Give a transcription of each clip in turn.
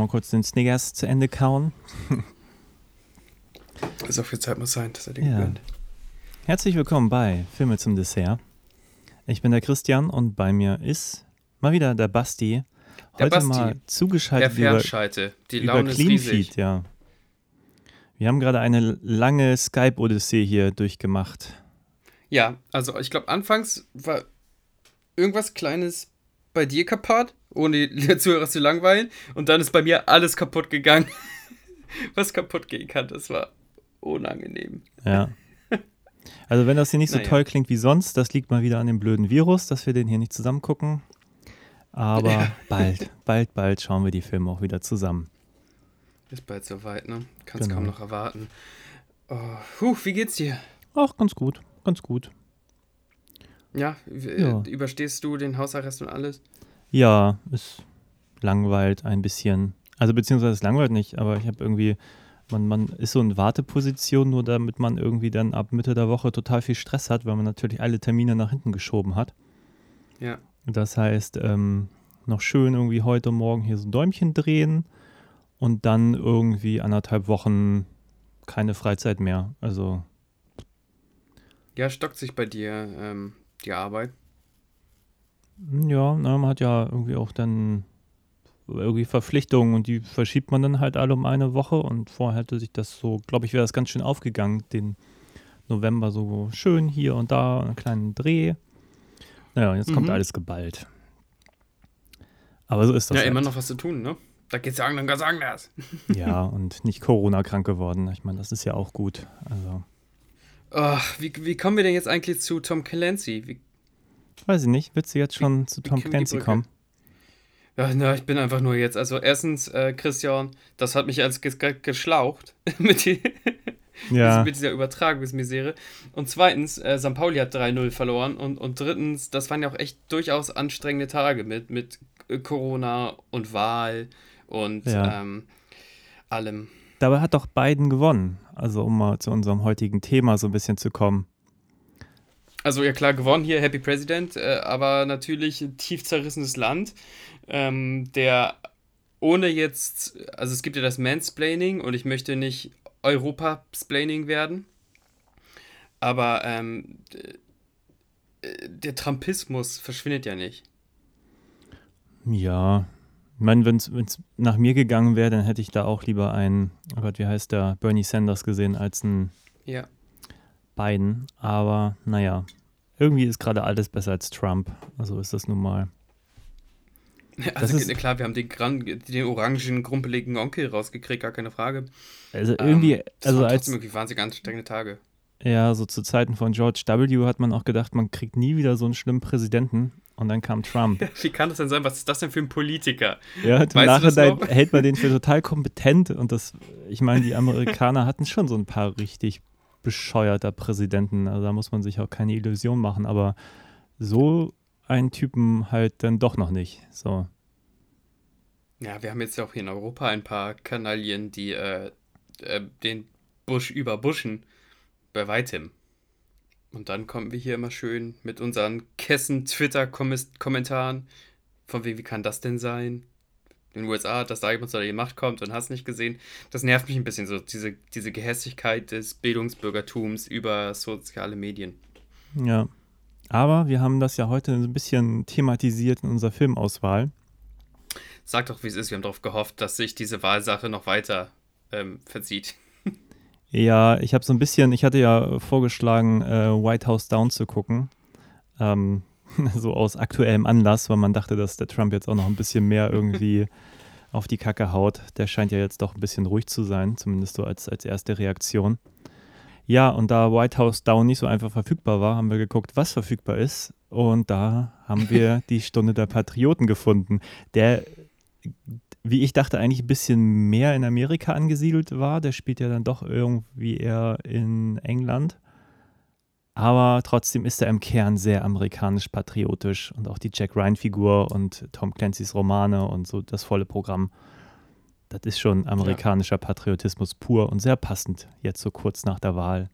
Einmal kurz den Snickers zu Ende kauen. So viel Zeit muss sein, dass er den Ja. gewinnt. Herzlich willkommen bei Filme zum Dessert. Ich bin der Christian und bei mir ist mal wieder der Basti. Der Heute Basti. mal Der zugeschaltet über, Fernscheite. Die über Laune ist Cleanfeed, riesig. ja. Wir haben gerade eine lange Skype-Odyssee hier durchgemacht. Ja, also ich glaube, anfangs war irgendwas Kleines bei dir kaputt, ohne die Zuhörer zu langweilen. Und dann ist bei mir alles kaputt gegangen. Was kaputt gehen kann, das war unangenehm. Ja. Also wenn das hier nicht so Naja. toll klingt wie sonst, das liegt mal wieder an dem blöden Virus, dass wir den hier nicht zusammen gucken. Aber bald, bald, bald schauen wir die Filme auch wieder zusammen. Ist bald soweit, ne? Kannst Genau. kaum noch erwarten. Oh, puh, wie geht's dir? Auch ganz gut, ganz gut. Ja, Ja. überstehst du den Hausarrest und alles? Ja, es langweilt ein bisschen. Also beziehungsweise es langweilt nicht, aber ich habe irgendwie, man, man ist so in Warteposition, nur damit man irgendwie dann ab Mitte der Woche total viel Stress hat, weil man natürlich alle Termine nach hinten geschoben hat. Ja. Das heißt, ähm, noch schön irgendwie heute Morgen hier so ein Däumchen drehen und dann irgendwie anderthalb Wochen keine Freizeit mehr. Also Ja, stockt sich bei dir ähm, die Arbeit. Ja, na, man hat ja irgendwie auch dann irgendwie Verpflichtungen und die verschiebt man dann halt alle um eine Woche und vorher hätte sich das so, glaube ich, wäre das ganz schön aufgegangen, den November so schön hier und da, einen kleinen Dreh. Naja, jetzt kommt Mhm. alles geballt. Aber so ist das. ja, halt. immer noch was zu tun, ne? Da geht's ja anderen ganz anders. Ja, und nicht Corona-krank geworden. Ich meine, das ist ja auch gut. Also, Ach, wie, wie kommen wir denn jetzt eigentlich zu Tom Clancy? Wie, weiß ich nicht. Willst du jetzt schon zu wie Tom Clancy kommen? ja, na, ich bin einfach nur jetzt. Also, erstens, äh, Christian, das hat mich als ges ge geschlaucht mit, die, Ja, mit dieser Übertragungsmisere. Und zweitens, äh, St. Pauli hat 3-0 verloren. Und, und drittens, das waren ja auch echt durchaus anstrengende Tage mit, mit äh, Corona und Wahl und Ja. ähm, allem. dabei hat doch Biden gewonnen. Also, um mal zu unserem heutigen Thema so ein bisschen zu kommen. Also ja klar, gewonnen hier, Happy President, äh, aber natürlich ein tief zerrissenes Land, ähm, der ohne jetzt, also es gibt ja das Mansplaining und ich möchte nicht Europa-Splaining werden, aber ähm, äh, der Trumpismus verschwindet ja nicht. Ja, ich meine, wenn es nach mir gegangen wäre, dann hätte ich da auch lieber einen, oh Gott, wie heißt der, Bernie Sanders gesehen als einen Ja. Biden. Aber naja, irgendwie ist gerade alles besser als Trump. Also ist das nun mal. Also ist- klar, wir haben den, den orangen, grumpeligen Onkel rausgekriegt, gar keine Frage. Also irgendwie, Ähm, das also waren als, irgendwie wahnsinnig anstrengende Tage. ja, so zu Zeiten von George W. hat man auch gedacht, man kriegt nie wieder so einen schlimmen Präsidenten. Und dann kam Trump. Wie kann das denn sein? Was ist das denn für ein Politiker? Ja, im Nachhinein hält man den für total kompetent. Und das, ich meine, die Amerikaner hatten schon so ein paar richtig bescheuerter Präsidenten. Also da muss man sich auch keine Illusion machen. Aber so einen Typen halt dann doch noch nicht. So. Ja, wir haben jetzt ja auch hier in Europa ein paar Kanalien, die äh, äh, den Busch überbuschen. Bei weitem. Und dann kommen wir hier immer schön mit unseren Kessen-Twitter-Kommentaren. Von wegen, wie kann das denn sein? In den USA, dass da jemand zu der Macht kommt und hast nicht gesehen. Das nervt mich ein bisschen so, diese, diese Gehässigkeit des Bildungsbürgertums über soziale Medien. Ja. Aber wir haben das ja heute ein bisschen thematisiert in unserer Filmauswahl. Sag doch, wie es ist. Wir haben darauf gehofft, dass sich diese Wahlsache noch weiter ähm, verzieht. Ja, ich habe so ein bisschen, ich hatte ja vorgeschlagen, äh, White House Down zu gucken. Ähm, so aus aktuellem Anlass, weil man dachte, dass der Trump jetzt auch noch ein bisschen mehr irgendwie auf die Kacke haut. Der scheint ja jetzt doch ein bisschen ruhig zu sein, zumindest so als, als erste Reaktion. Ja, und da White House Down nicht so einfach verfügbar war, haben wir geguckt, was verfügbar ist. Und da haben wir die Stunde der Patrioten gefunden, der wie ich dachte, eigentlich ein bisschen mehr in Amerika angesiedelt war. Der spielt ja dann doch irgendwie eher in England. Aber trotzdem ist er im Kern sehr amerikanisch-patriotisch und auch die Jack Ryan-Figur und Tom Clancy's Romane und so das volle Programm. Das ist schon amerikanischer Patriotismus pur und sehr passend jetzt so kurz nach der Wahl.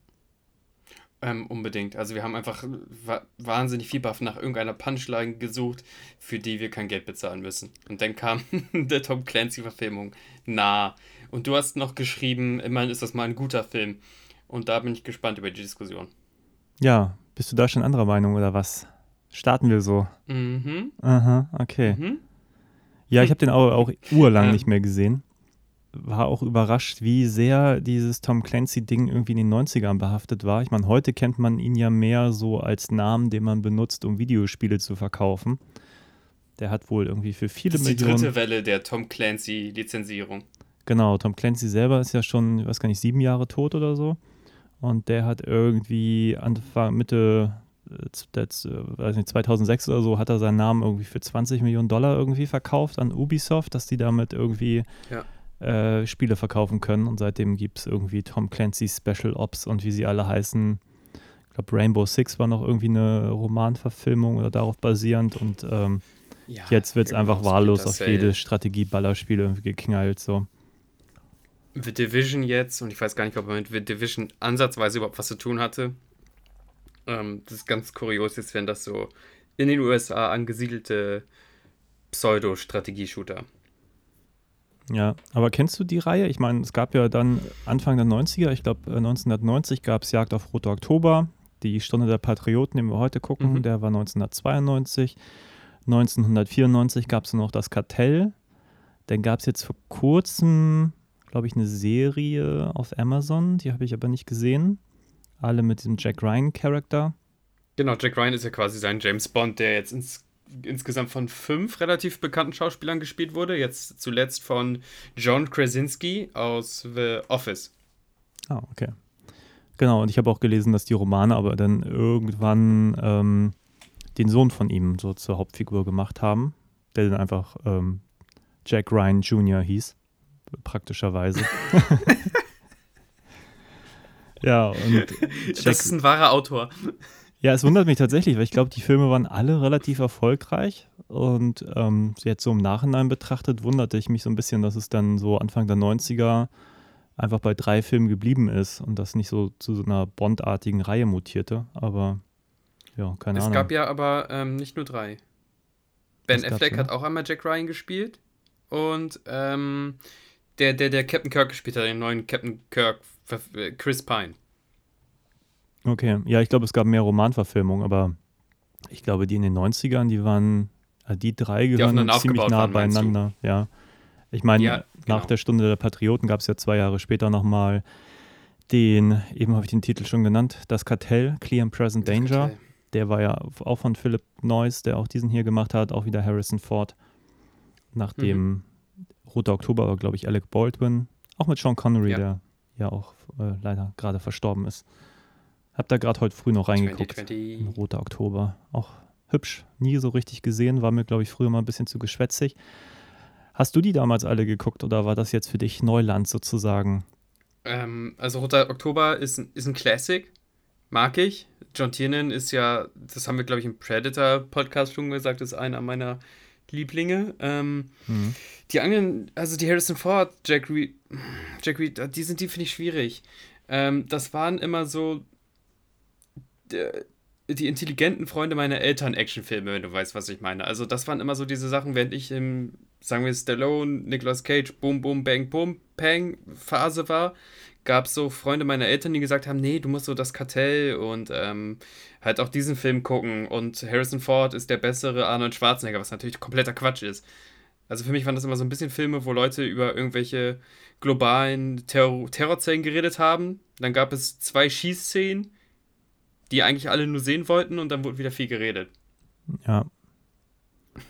Ähm, unbedingt. Also wir haben einfach wa wahnsinnig viel Buff nach irgendeiner Punchline gesucht, für die wir kein Geld bezahlen müssen. Und dann kam der Tom Clancy-Verfilmung nah. Und du hast noch geschrieben, immerhin ist das mal ein guter Film. Und da bin ich gespannt über die Diskussion. Ja, bist du da schon anderer Meinung oder was? Starten wir so. Mhm. Aha, okay. Mhm. Ja, ich habe den auch, auch urlang Ähm. nicht mehr gesehen. War auch überrascht, wie sehr dieses Tom Clancy-Ding irgendwie in den 90ern behaftet war. Ich meine, heute kennt man ihn ja mehr so als Namen, den man benutzt, um Videospiele zu verkaufen. Der hat wohl irgendwie für viele Das ist die Millionen. dritte Welle der Tom Clancy-Lizenzierung. Genau, Tom Clancy selber ist ja schon, ich weiß gar nicht, sieben Jahre tot oder so. Und der hat irgendwie Anfang, Mitte, äh, das, äh, weiß nicht, 2006 oder so, hat er seinen Namen irgendwie für 20 Millionen Dollar irgendwie verkauft an Ubisoft, dass die damit irgendwie äh, Spiele verkaufen können. Und seitdem gibt es irgendwie Tom Clancy Special Ops und wie sie alle heißen. Ich glaube, Rainbow Six war noch irgendwie eine Romanverfilmung oder darauf basierend. Und ähm, Ja, jetzt wird es einfach wahllos auf Cell. jedes Strategie-Ballerspiel irgendwie geknallt. So. The Division jetzt, und ich weiß gar nicht, ob er mit The Division ansatzweise überhaupt was zu tun hatte. Ähm, das ist ganz kurios jetzt, wenn das so in den USA angesiedelte Pseudo-Strategie-Shooter. Ja, aber kennst du die Reihe? Ich meine, es gab ja dann Anfang der 90er, ich glaube 1990 gab es Jagd auf Rote Oktober, die Stunde der Patrioten, den wir heute gucken, Mhm. der war 1992. 1994 gab es noch das Kartell. Dann gab es jetzt vor kurzem, glaube ich, eine Serie auf Amazon, die habe ich aber nicht gesehen. Alle mit diesem Jack Ryan-Charakter. Genau, Jack Ryan ist ja quasi sein James Bond, der jetzt ins, insgesamt von fünf relativ bekannten Schauspielern gespielt wurde. Jetzt zuletzt von John Krasinski aus The Office. Ah, okay. Genau, und ich habe auch gelesen, dass die Romane aber dann irgendwann ähm, den Sohn von ihm so zur Hauptfigur gemacht haben, der dann einfach ähm, Jack Ryan Jr. hieß, praktischerweise. ja, und Jack, Das ist ein wahrer Autor. ja, es wundert mich tatsächlich, weil ich glaube, die Filme waren alle relativ erfolgreich und ähm, jetzt so im Nachhinein betrachtet wunderte ich mich so ein bisschen, dass es dann so Anfang der 90er einfach bei drei Filmen geblieben ist und das nicht so zu so einer Bond-artigen Reihe mutierte, aber ja, keine Es Ahnung. gab ja aber ähm, nicht nur drei. Ben Affleck hat auch einmal Jack Ryan gespielt und ähm, der, der, der Captain Kirk gespielt hat, den neuen Captain Kirk, äh, Chris Pine. Okay, ja, ich glaube, es gab mehr Romanverfilmungen, aber ich glaube, die in den 90ern, die waren, äh, die drei gehören ziemlich nah waren, beieinander, ja. Ich meine, Ja, nach genau. der Stunde der Patrioten gab es ja zwei Jahre später nochmal den, eben habe ich den Titel schon genannt, das Kartell, Clear and Present Danger. Okay. Der war ja auch von Philip Noyce, der auch diesen hier gemacht hat, auch wieder Harrison Ford. Nachdem Mhm. Roter Oktober war, glaube ich, Alec Baldwin. Auch mit Sean Connery, Ja. der ja auch äh, leider gerade verstorben ist. Hab da gerade heute früh noch reingeguckt. 2020. In Roter Oktober. Auch hübsch. Nie so richtig gesehen. War mir, glaube ich, früher mal ein bisschen zu geschwätzig. Hast du die damals alle geguckt oder war das jetzt für dich Neuland sozusagen? Ähm, also Roter Oktober ist, ein- ist ein Classic. Mag ich. John Tiernan ist ja, das haben wir, glaube ich, im Predator-Podcast schon gesagt, ist einer meiner Lieblinge. Ähm, Mhm. Die anderen, also die Harrison Ford, Jack Reed, Jack Reed, die sind die, finde ich, schwierig. Ähm, das waren immer so der, die intelligenten Freunde meiner Eltern Actionfilme, wenn du weißt, was ich meine. Also das waren immer so diese Sachen, während ich im, sagen wir, Stallone, Nicolas Cage, Boom, Boom, Bang, Boom, Pang Phase war, gab es so Freunde meiner Eltern, die gesagt haben, nee, du musst so das Kartell und ähm, halt auch diesen Film gucken und Harrison Ford ist der bessere Arnold Schwarzenegger, was natürlich kompletter Quatsch ist. Also für mich waren das immer so ein bisschen Filme, wo Leute über irgendwelche globalen Terror Terrorzellen geredet haben. Dann gab es zwei Schießszenen, die eigentlich alle nur sehen wollten und dann wurde wieder viel geredet. Ja.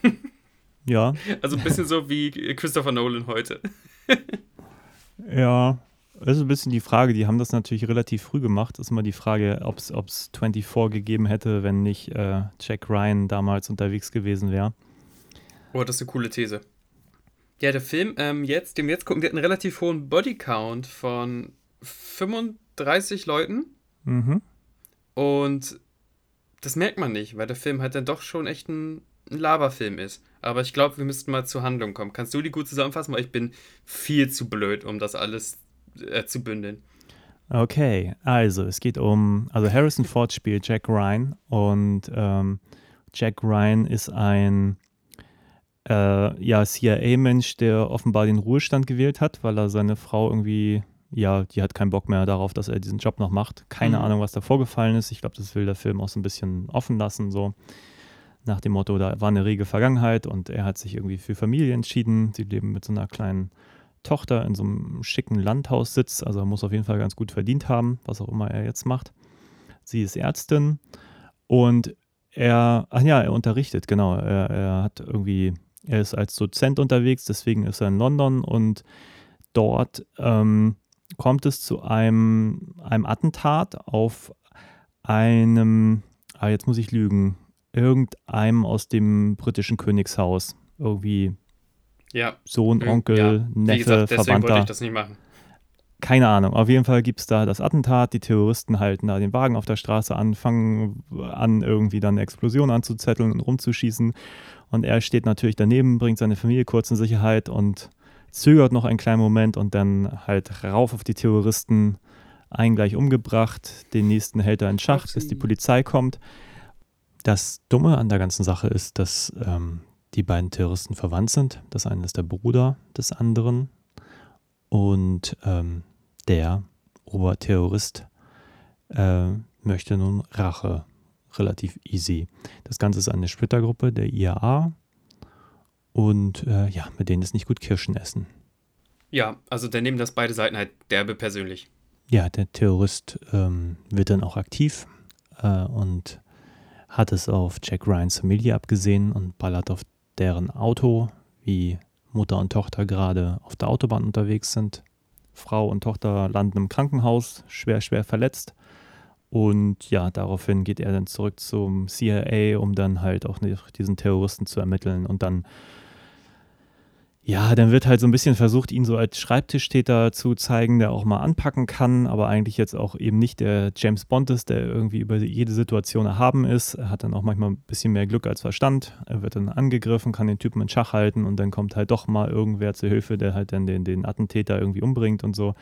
ja, Also ein bisschen so wie Christopher Nolan heute. Ja, ist ein bisschen die Frage. Die haben das natürlich relativ früh gemacht. Ist immer die Frage, ob es 24 gegeben hätte, wenn nicht äh, Jack Ryan damals unterwegs gewesen wäre. Oh, das ist eine coole These. Ja, der Film, ähm, jetzt, dem wir jetzt gucken, der hat einen relativ hohen Bodycount von 35 Leuten. Mhm. Und das merkt man nicht, weil der Film halt dann doch schon echt ein, ein Laberfilm ist. Aber ich glaube, wir müssten mal zur Handlung kommen. Kannst du die gut zusammenfassen? Weil ich bin viel zu blöd, um das alles äh, zu bündeln. Okay, also es geht um, also Harrison Ford spielt Jack Ryan und ähm, Jack Ryan ist ein äh, ja, CIA-Mensch, der offenbar den Ruhestand gewählt hat, weil er seine Frau irgendwie, ja, die hat keinen Bock mehr darauf, dass er diesen Job noch macht. Keine Mhm. Ahnung, was da vorgefallen ist. Ich glaube, das will der Film auch so ein bisschen offen lassen, so nach dem Motto, da war eine rege Vergangenheit und er hat sich irgendwie für Familie entschieden. Sie leben mit so einer kleinen Tochter in so einem schicken Landhaussitz, also er muss auf jeden Fall ganz gut verdient haben, was auch immer er jetzt macht. Sie ist Ärztin und er, ach ja, er unterrichtet, genau. Er, er hat irgendwie, er ist als Dozent unterwegs, deswegen ist er in London und dort ähm, kommt es zu einem, einem Attentat auf einem, ah, jetzt muss ich lügen, irgendeinem aus dem britischen Königshaus. Irgendwie Ja. Sohn, Ja, Onkel, Wie Neffe, gesagt, deswegen wollte Verwandter. ich das nicht machen. Keine Ahnung. Auf jeden Fall gibt es da das Attentat. Die Terroristen halten da den Wagen auf der Straße an, fangen an, irgendwie dann eine Explosion anzuzetteln und rumzuschießen. Und er steht natürlich daneben, bringt seine Familie kurz in Sicherheit und zögert noch einen kleinen Moment und dann halt rauf auf die Terroristen, einen gleich umgebracht, den nächsten hält er in Schach, bis die. Polizei kommt. Das Dumme an der ganzen Sache ist, dass ähm, die beiden Terroristen verwandt sind. Das eine ist der Bruder des anderen und ähm, der Oberterrorist äh, möchte nun Rache. Relativ easy. Das Ganze ist eine Splittergruppe der IAA und äh, ja, mit denen ist nicht gut Kirschen essen. Ja, also dann nehmen das beide Seiten halt derbe persönlich. Ja, der Terrorist ähm, wird dann auch aktiv äh, und hat es auf Jack Ryans Familie abgesehen und ballert auf deren Auto, wie Mutter und Tochter gerade auf der Autobahn unterwegs sind. Frau und Tochter landen im Krankenhaus, schwer, schwer verletzt. Und ja, daraufhin geht er dann zurück zum CIA, um dann halt auch diesen Terroristen zu ermitteln. Und dann, ja, dann wird halt so ein bisschen versucht, ihn so als Schreibtischtäter zu zeigen, der auch mal anpacken kann, aber eigentlich jetzt auch eben nicht der James Bond ist, der irgendwie über jede Situation erhaben ist. Er hat dann auch manchmal ein bisschen mehr Glück als Verstand. Er wird dann angegriffen, kann den Typen in Schach halten und dann kommt halt doch mal irgendwer zur Hilfe, der halt dann den, den Attentäter irgendwie umbringt und so.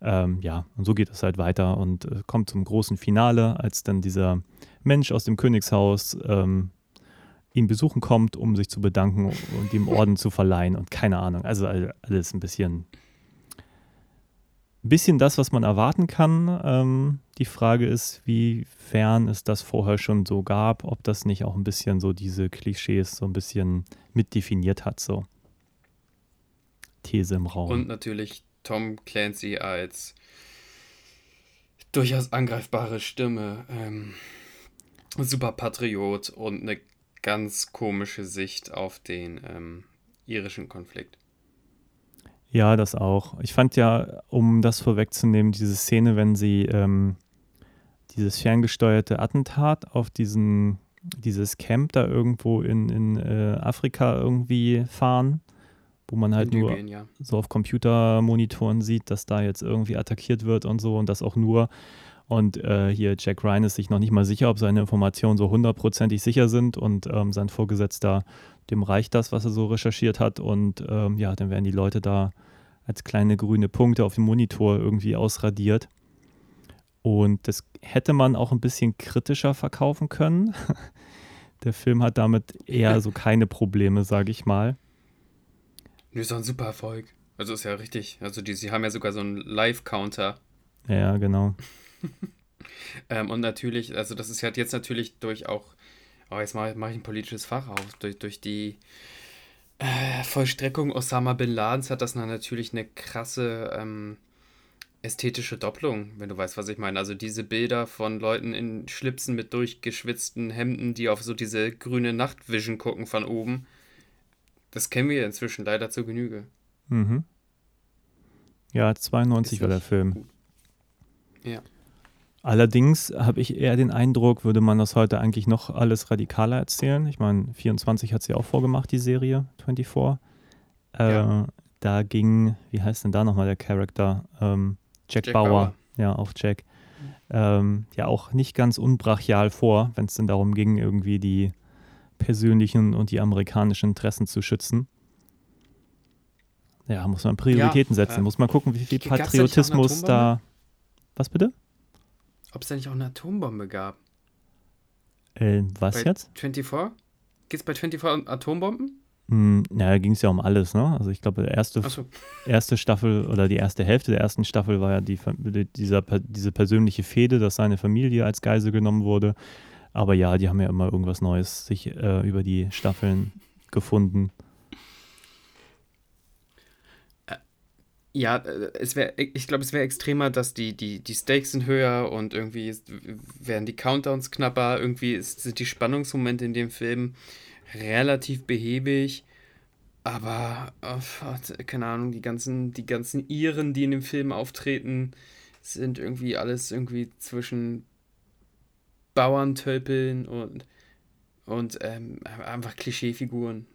Ähm, ja, und so geht es halt weiter und äh, kommt zum großen Finale, als dann dieser Mensch aus dem Königshaus ähm, ihn besuchen kommt, um sich zu bedanken und ihm Orden zu verleihen und keine Ahnung. Also all- alles ein bisschen, bisschen das, was man erwarten kann. Ähm, die Frage ist, wie fern es das vorher schon so gab, ob das nicht auch ein bisschen so diese Klischees so ein bisschen mitdefiniert hat, so. These im Raum. Und natürlich Tom Clancy als durchaus angreifbare Stimme. Ähm, super Patriot und eine ganz komische Sicht auf den ähm, irischen Konflikt. Ja, das auch. Ich fand ja, um das vorwegzunehmen, diese Szene, wenn sie ähm, dieses ferngesteuerte Attentat auf diesen, dieses Camp da irgendwo in, in äh, Afrika irgendwie fahren, wo man halt In nur Libyen, ja. so auf Computermonitoren sieht, dass da jetzt irgendwie attackiert wird und so und das auch nur. Und äh, hier Jack Ryan ist sich noch nicht mal sicher, ob seine Informationen so hundertprozentig sicher sind und ähm, sein Vorgesetzter, dem reicht das, was er so recherchiert hat und ähm, ja, dann werden die Leute da als kleine grüne Punkte auf dem Monitor irgendwie ausradiert. Und das hätte man auch ein bisschen kritischer verkaufen können. Der Film hat damit eher so keine Probleme, sage ich mal. Nö, ist doch ein super Erfolg. Also ist ja richtig. Also die, sie haben ja sogar so einen Live-Counter. Ja, genau. Ähm, und natürlich, also das ist ja jetzt natürlich durch auch, oh, jetzt mache mach ich ein politisches Fach auf, durch, durch die äh, Vollstreckung Osama Bin Ladens hat das dann natürlich eine krasse ähm, ästhetische Doppelung, wenn du weißt, was ich meine. Also diese Bilder von Leuten in Schlipsen mit durchgeschwitzten Hemden, die auf so diese grüne Nachtvision gucken von oben, das kennen wir inzwischen leider zur Genüge. Mhm. Ja, 92 Ist war der Film. gut. Ja. Allerdings habe ich eher den Eindruck, würde man das heute eigentlich noch alles radikaler erzählen. Ich meine, 24 hat sie auch vorgemacht, die Serie 24. Äh, Ja. Da ging, wie heißt denn da nochmal der Charakter? Ähm, Jack, Jack Bauer. Bauer. Ja, auch Jack. ähm, ja auch nicht ganz unbrachial vor, wenn es denn darum ging, irgendwie die persönlichen und die amerikanischen Interessen zu schützen. Ja, muss man Prioritäten Ja, setzen, äh, muss man gucken, wie viel Patriotismus da. Was bitte? Ob es da nicht auch eine Atombombe gab? Äh, was Bei jetzt? 24? Geht es bei 24 um Atombomben? Hm, naja, ging es ja um alles, ne? Also ich glaube, die erste, Achso. erste Staffel oder die erste Hälfte der ersten Staffel war ja die, dieser, diese persönliche Fehde, dass seine Familie als Geisel genommen wurde. Aber ja, die haben ja immer irgendwas Neues sich äh, über die Staffeln gefunden. Ja, äh, es wäre, ich glaube, es wäre extremer, dass die, die, die Stakes sind höher und irgendwie ist, werden die Countdowns knapper, irgendwie ist, sind die Spannungsmomente in dem Film relativ behäbig. Aber, oh, keine Ahnung, die ganzen, die ganzen Iren, die in dem Film auftreten, sind irgendwie alles irgendwie zwischen Bauerntölpeln und, und ähm, einfach Klischeefiguren.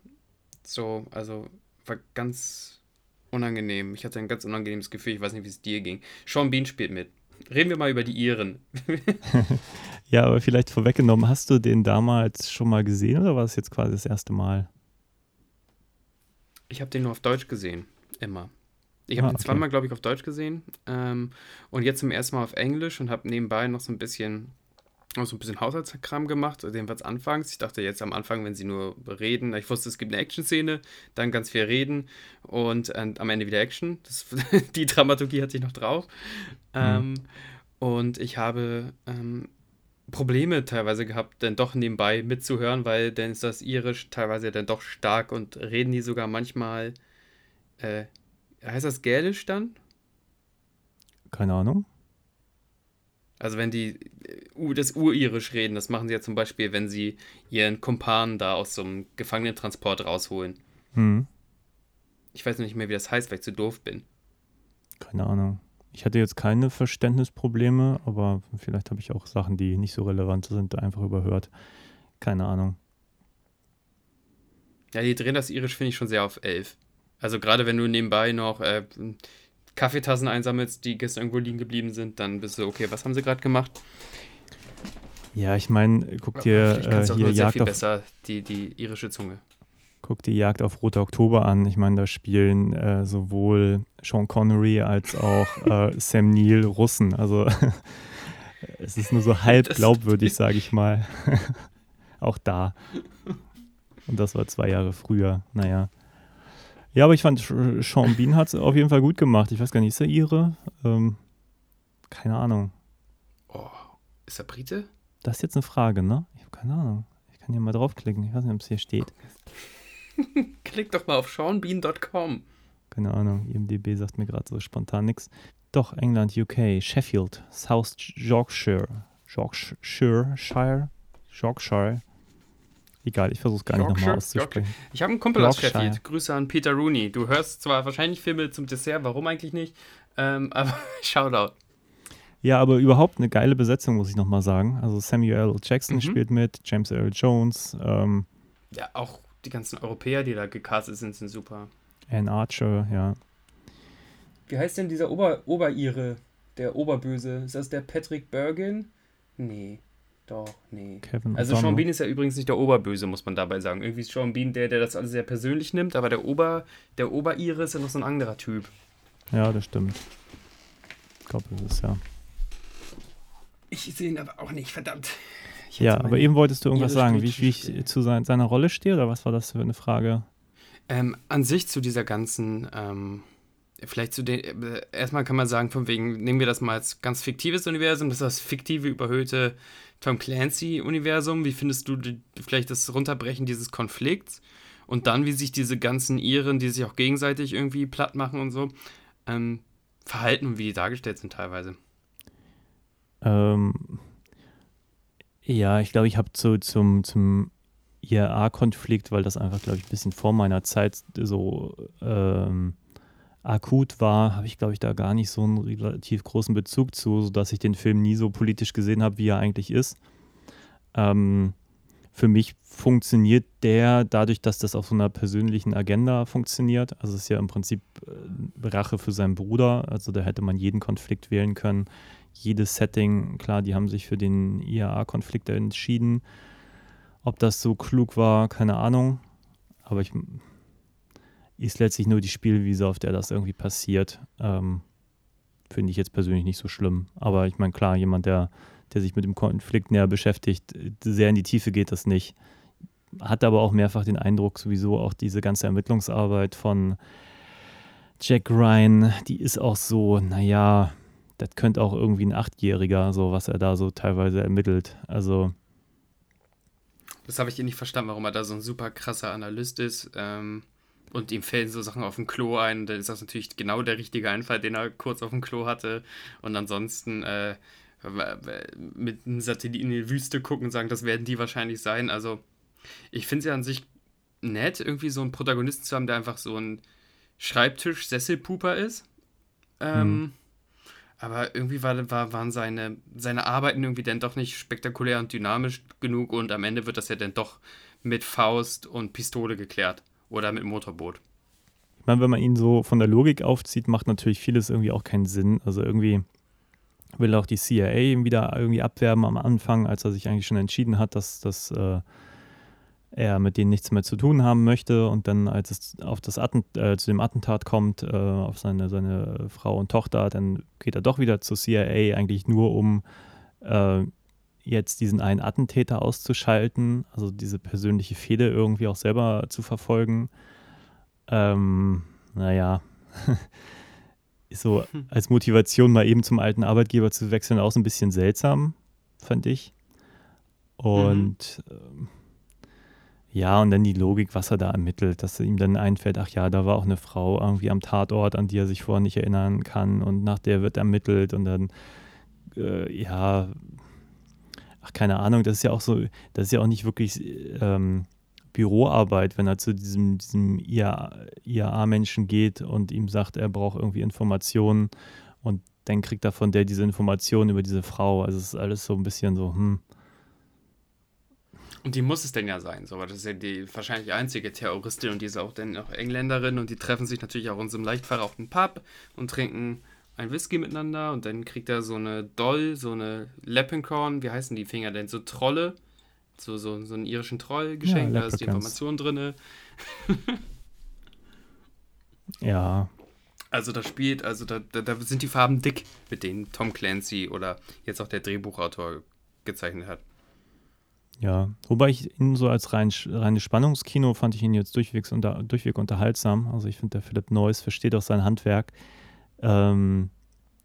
So, also war ganz unangenehm. Ich hatte ein ganz unangenehmes Gefühl. Ich weiß nicht, wie es dir ging. Sean Bean spielt mit. Reden wir mal über die Iren. Ja, aber vielleicht vorweggenommen, hast du den damals schon mal gesehen oder war es jetzt quasi das erste Mal? Ich habe den nur auf Deutsch gesehen. Immer. Ich habe Ah, den okay. zweimal, glaube ich, auf Deutsch gesehen. Ähm, und jetzt zum ersten Mal auf Englisch und habe nebenbei noch so ein bisschen noch so ein bisschen Haushaltskram gemacht, jedenfalls anfangs. Ich dachte jetzt am Anfang, wenn sie nur reden, ich wusste, es gibt eine Action-Szene, dann ganz viel reden und äh, am Ende wieder Action. Das, die Dramaturgie hatte ich noch drauf. Ähm, und ich habe ähm, Probleme teilweise gehabt, dann doch nebenbei mitzuhören, weil dann ist das Irisch teilweise dann doch stark und reden die sogar manchmal, äh, heißt das Gälisch dann? Keine Ahnung. Also wenn die äh, das Uririsch reden, das machen sie ja zum Beispiel, wenn sie ihren Kumpan da aus so einem Gefangenentransport rausholen. Hm, Ich weiß noch nicht mehr, wie das heißt, weil ich zu doof bin. keine Ahnung. Ich hatte jetzt keine Verständnisprobleme, aber vielleicht habe ich auch Sachen, die nicht so relevant sind, einfach überhört. Keine Ahnung. Ja, die drehen das Irisch, finde ich, schon sehr auf elf. Also gerade wenn du nebenbei noch äh, Kaffeetassen einsammelst, die gestern irgendwo liegen geblieben sind, dann bist du, okay, was haben sie gerade gemacht? Ja, ich meine, guck dir äh, hier Jagd besser die, die irische Zunge. guck die Jagd auf Roter Oktober an. Ich meine, da spielen äh, sowohl Sean Connery als auch äh, Sam Neill Russen. Also es ist nur so halb glaubwürdig, sage ich mal. auch da. Und das war zwei Jahre früher. Naja. Ja, aber ich fand, Sean Bean hat es auf jeden Fall gut gemacht. Ich weiß gar nicht, ist er ihre? Ähm, keine Ahnung. Oh, ist er Brite? Das ist jetzt eine Frage, ne? Ich habe keine Ahnung. Ich kann hier mal draufklicken. Ich weiß nicht, ob es hier steht. Klick doch mal auf seanbean.com. Keine Ahnung. IMDB sagt mir gerade so spontan nichts. Doch, England, UK, Sheffield, South Yorkshire. Yorkshire? Shire? Yorkshire? Egal, ich versuche es gar nicht nochmal Yorkshire? auszusprechen. Ich habe einen Kumpel aus Yorkshire. Sheffield. Grüße an Peter Rooney. Du hörst zwar wahrscheinlich Filme zum Dessert, warum eigentlich nicht? Ähm, aber Shoutout. Ja, aber überhaupt eine geile Besetzung, muss ich nochmal sagen. Also Samuel L. Jackson Mhm. spielt mit, James Earl Jones, ähm, Ja, auch die ganzen Europäer, die da gecastet sind, sind super. Anne Archer, ja. Wie heißt denn dieser Ober Oberire, der Oberböse? Ist das der Patrick Bergen? Nee, doch, nee. Kevin Also. Sean Bean ist ja übrigens nicht der Oberböse, muss man dabei sagen. Irgendwie ist Sean Bean der, der das alles sehr persönlich nimmt, aber der Ober, der Oberire ist ja noch so ein anderer Typ. Ja, das stimmt. Ich glaube, das ist ja. Ich sehe ihn aber auch nicht, verdammt. Ja, aber eben wolltest du irgendwas sagen, wie, wie ich zu sein, seiner Rolle stehe oder was war das für eine Frage? Ähm, an sich zu dieser ganzen, ähm, vielleicht zu den, äh, erstmal kann man sagen, von wegen, nehmen wir das mal als ganz fiktives Universum, das ist das fiktive, überhöhte Tom Clancy-Universum. Wie findest du die, vielleicht das Runterbrechen dieses Konflikts? Und dann, wie sich diese ganzen Iren, die sich auch gegenseitig irgendwie platt machen und so, ähm, verhalten und wie die dargestellt sind teilweise. Ähm, ja, ich glaube, ich habe zu, zum, zum IRA-Konflikt, weil das einfach, glaube ich, ein bisschen vor meiner Zeit so ähm, akut war, habe ich, glaube ich, da gar nicht so einen relativ großen Bezug zu, sodass ich den Film nie so politisch gesehen habe, wie er eigentlich ist. Ähm, für mich funktioniert der dadurch, dass das auf so einer persönlichen Agenda funktioniert. Also es ist ja im Prinzip äh, Rache für seinen Bruder. Also da hätte man jeden Konflikt wählen können jedes Setting, klar, die haben sich für den IAA-Konflikt entschieden. Ob das so klug war, keine Ahnung. Aber ich ist letztlich nur die Spielwiese, auf der das irgendwie passiert. Ähm, Finde ich jetzt persönlich nicht so schlimm. Aber ich meine, klar, jemand, der, der sich mit dem Konflikt näher beschäftigt, sehr in die Tiefe geht das nicht. Hat aber auch mehrfach den Eindruck, sowieso auch diese ganze Ermittlungsarbeit von Jack Ryan, die ist auch so, naja, das könnte auch irgendwie ein Achtjähriger, so was er da so teilweise ermittelt. Also. Das habe ich eh nicht verstanden, warum er da so ein super krasser Analyst ist. Ähm, und ihm fällen so Sachen auf dem Klo ein. Dann ist das natürlich genau der richtige Einfall, den er kurz auf dem Klo hatte. Und ansonsten äh, mit einem Satelliten in die Wüste gucken und sagen, das werden die wahrscheinlich sein. Also, ich finde es ja an sich nett, irgendwie so einen Protagonisten zu haben, der einfach so ein Schreibtisch-Sesselpuper ist. Ähm, hm. Aber irgendwie war, war, waren seine, seine Arbeiten irgendwie dann doch nicht spektakulär und dynamisch genug und am Ende wird das ja dann doch mit Faust und Pistole geklärt oder mit Motorboot. Ich meine, wenn man ihn so von der Logik aufzieht, macht natürlich vieles irgendwie auch keinen Sinn. Also irgendwie will auch die CIA ihn wieder irgendwie abwerben am Anfang, als er sich eigentlich schon entschieden hat, dass, dass äh, er mit denen nichts mehr zu tun haben möchte. Und dann, als es auf das Attent äh, zu dem Attentat kommt, äh, auf seine, seine Frau und Tochter, dann geht er doch wieder zur CIA, eigentlich nur um äh, jetzt diesen einen Attentäter auszuschalten, also diese persönliche Fehde irgendwie auch selber zu verfolgen. Ähm, naja, so als Motivation mal eben zum alten Arbeitgeber zu wechseln auch so ein bisschen seltsam, fand ich. Und mhm. ähm, ja, und dann die Logik, was er da ermittelt, dass ihm dann einfällt, ach ja, da war auch eine Frau irgendwie am Tatort, an die er sich vorher nicht erinnern kann und nach der wird ermittelt und dann, äh, ja, ach keine Ahnung, das ist ja auch so, das ist ja auch nicht wirklich ähm, Büroarbeit, wenn er zu diesem, diesem IAA-Menschen geht und ihm sagt, er braucht irgendwie Informationen und dann kriegt er von der diese Informationen über diese Frau. Also es ist alles so ein bisschen so, hm, und die muss es denn ja sein, so, weil das ist ja die wahrscheinlich einzige Terroristin und die ist auch dann auch Engländerin und die treffen sich natürlich auch in so einem leicht verrauchten Pub und trinken ein Whisky miteinander und dann kriegt er so eine Doll, so eine Leprechaun, wie heißen die Finger denn, so Trolle, so, so, so einen irischen Troll geschenkt, ja, da ist die Information drin. ja. Also das spielt, also da, da, da sind die Farben dick, mit denen Tom Clancy oder jetzt auch der Drehbuchautor gezeichnet hat. Ja, wobei ich ihn so als rein, reines Spannungskino fand ich ihn jetzt durchweg, unter, durchweg unterhaltsam. Also ich finde, der Philipp Neuss versteht auch sein Handwerk. Ähm,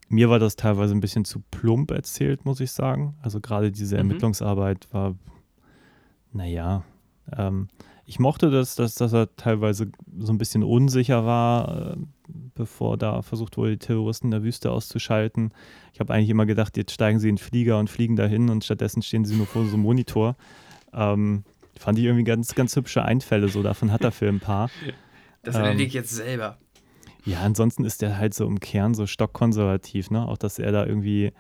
mir war das teilweise ein bisschen zu plump erzählt, muss ich sagen. Also gerade diese mhm. Ermittlungsarbeit war, naja, ähm, ich mochte das, dass, dass er teilweise so ein bisschen unsicher war, äh, bevor da versucht wurde, die Terroristen in der Wüste auszuschalten. Ich habe eigentlich immer gedacht, jetzt steigen sie in den Flieger und fliegen dahin und stattdessen stehen sie nur vor so einem Monitor. Ähm, fand ich irgendwie ganz, ganz hübsche Einfälle, so davon hat der Film ein paar. Das ähm, erledige ich jetzt selber. Ja, ansonsten ist der halt so im Kern so stockkonservativ, ne? Auch dass er da irgendwie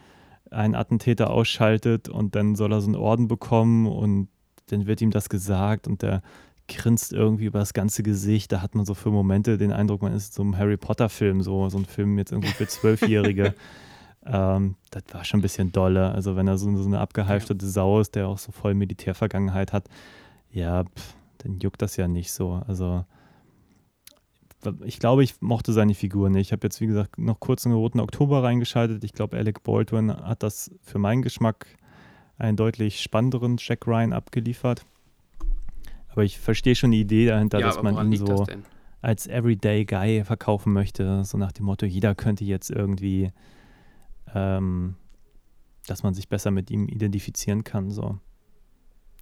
einen Attentäter ausschaltet und dann soll er so einen Orden bekommen und dann wird ihm das gesagt und der grinst irgendwie über das ganze Gesicht. Da hat man so für Momente den Eindruck, man ist so einem Harry Potter-Film, so, so ein Film jetzt irgendwie für Zwölfjährige. ähm, das war schon ein bisschen dolle. Also, wenn er so, so eine abgehalfterte Sau ist, der auch so voll Militärvergangenheit hat, ja, pff, dann juckt das ja nicht so. Also, ich glaube, ich mochte seine Figur nicht. Ich habe jetzt, wie gesagt, noch kurz in den roten Oktober reingeschaltet. Ich glaube, Alec Baldwin hat das für meinen Geschmack einen deutlich spannenderen Jack Ryan abgeliefert. Aber ich verstehe schon die Idee dahinter, ja, dass man ihn so als Everyday Guy verkaufen möchte. So nach dem Motto, jeder könnte jetzt irgendwie, ähm, dass man sich besser mit ihm identifizieren kann. So.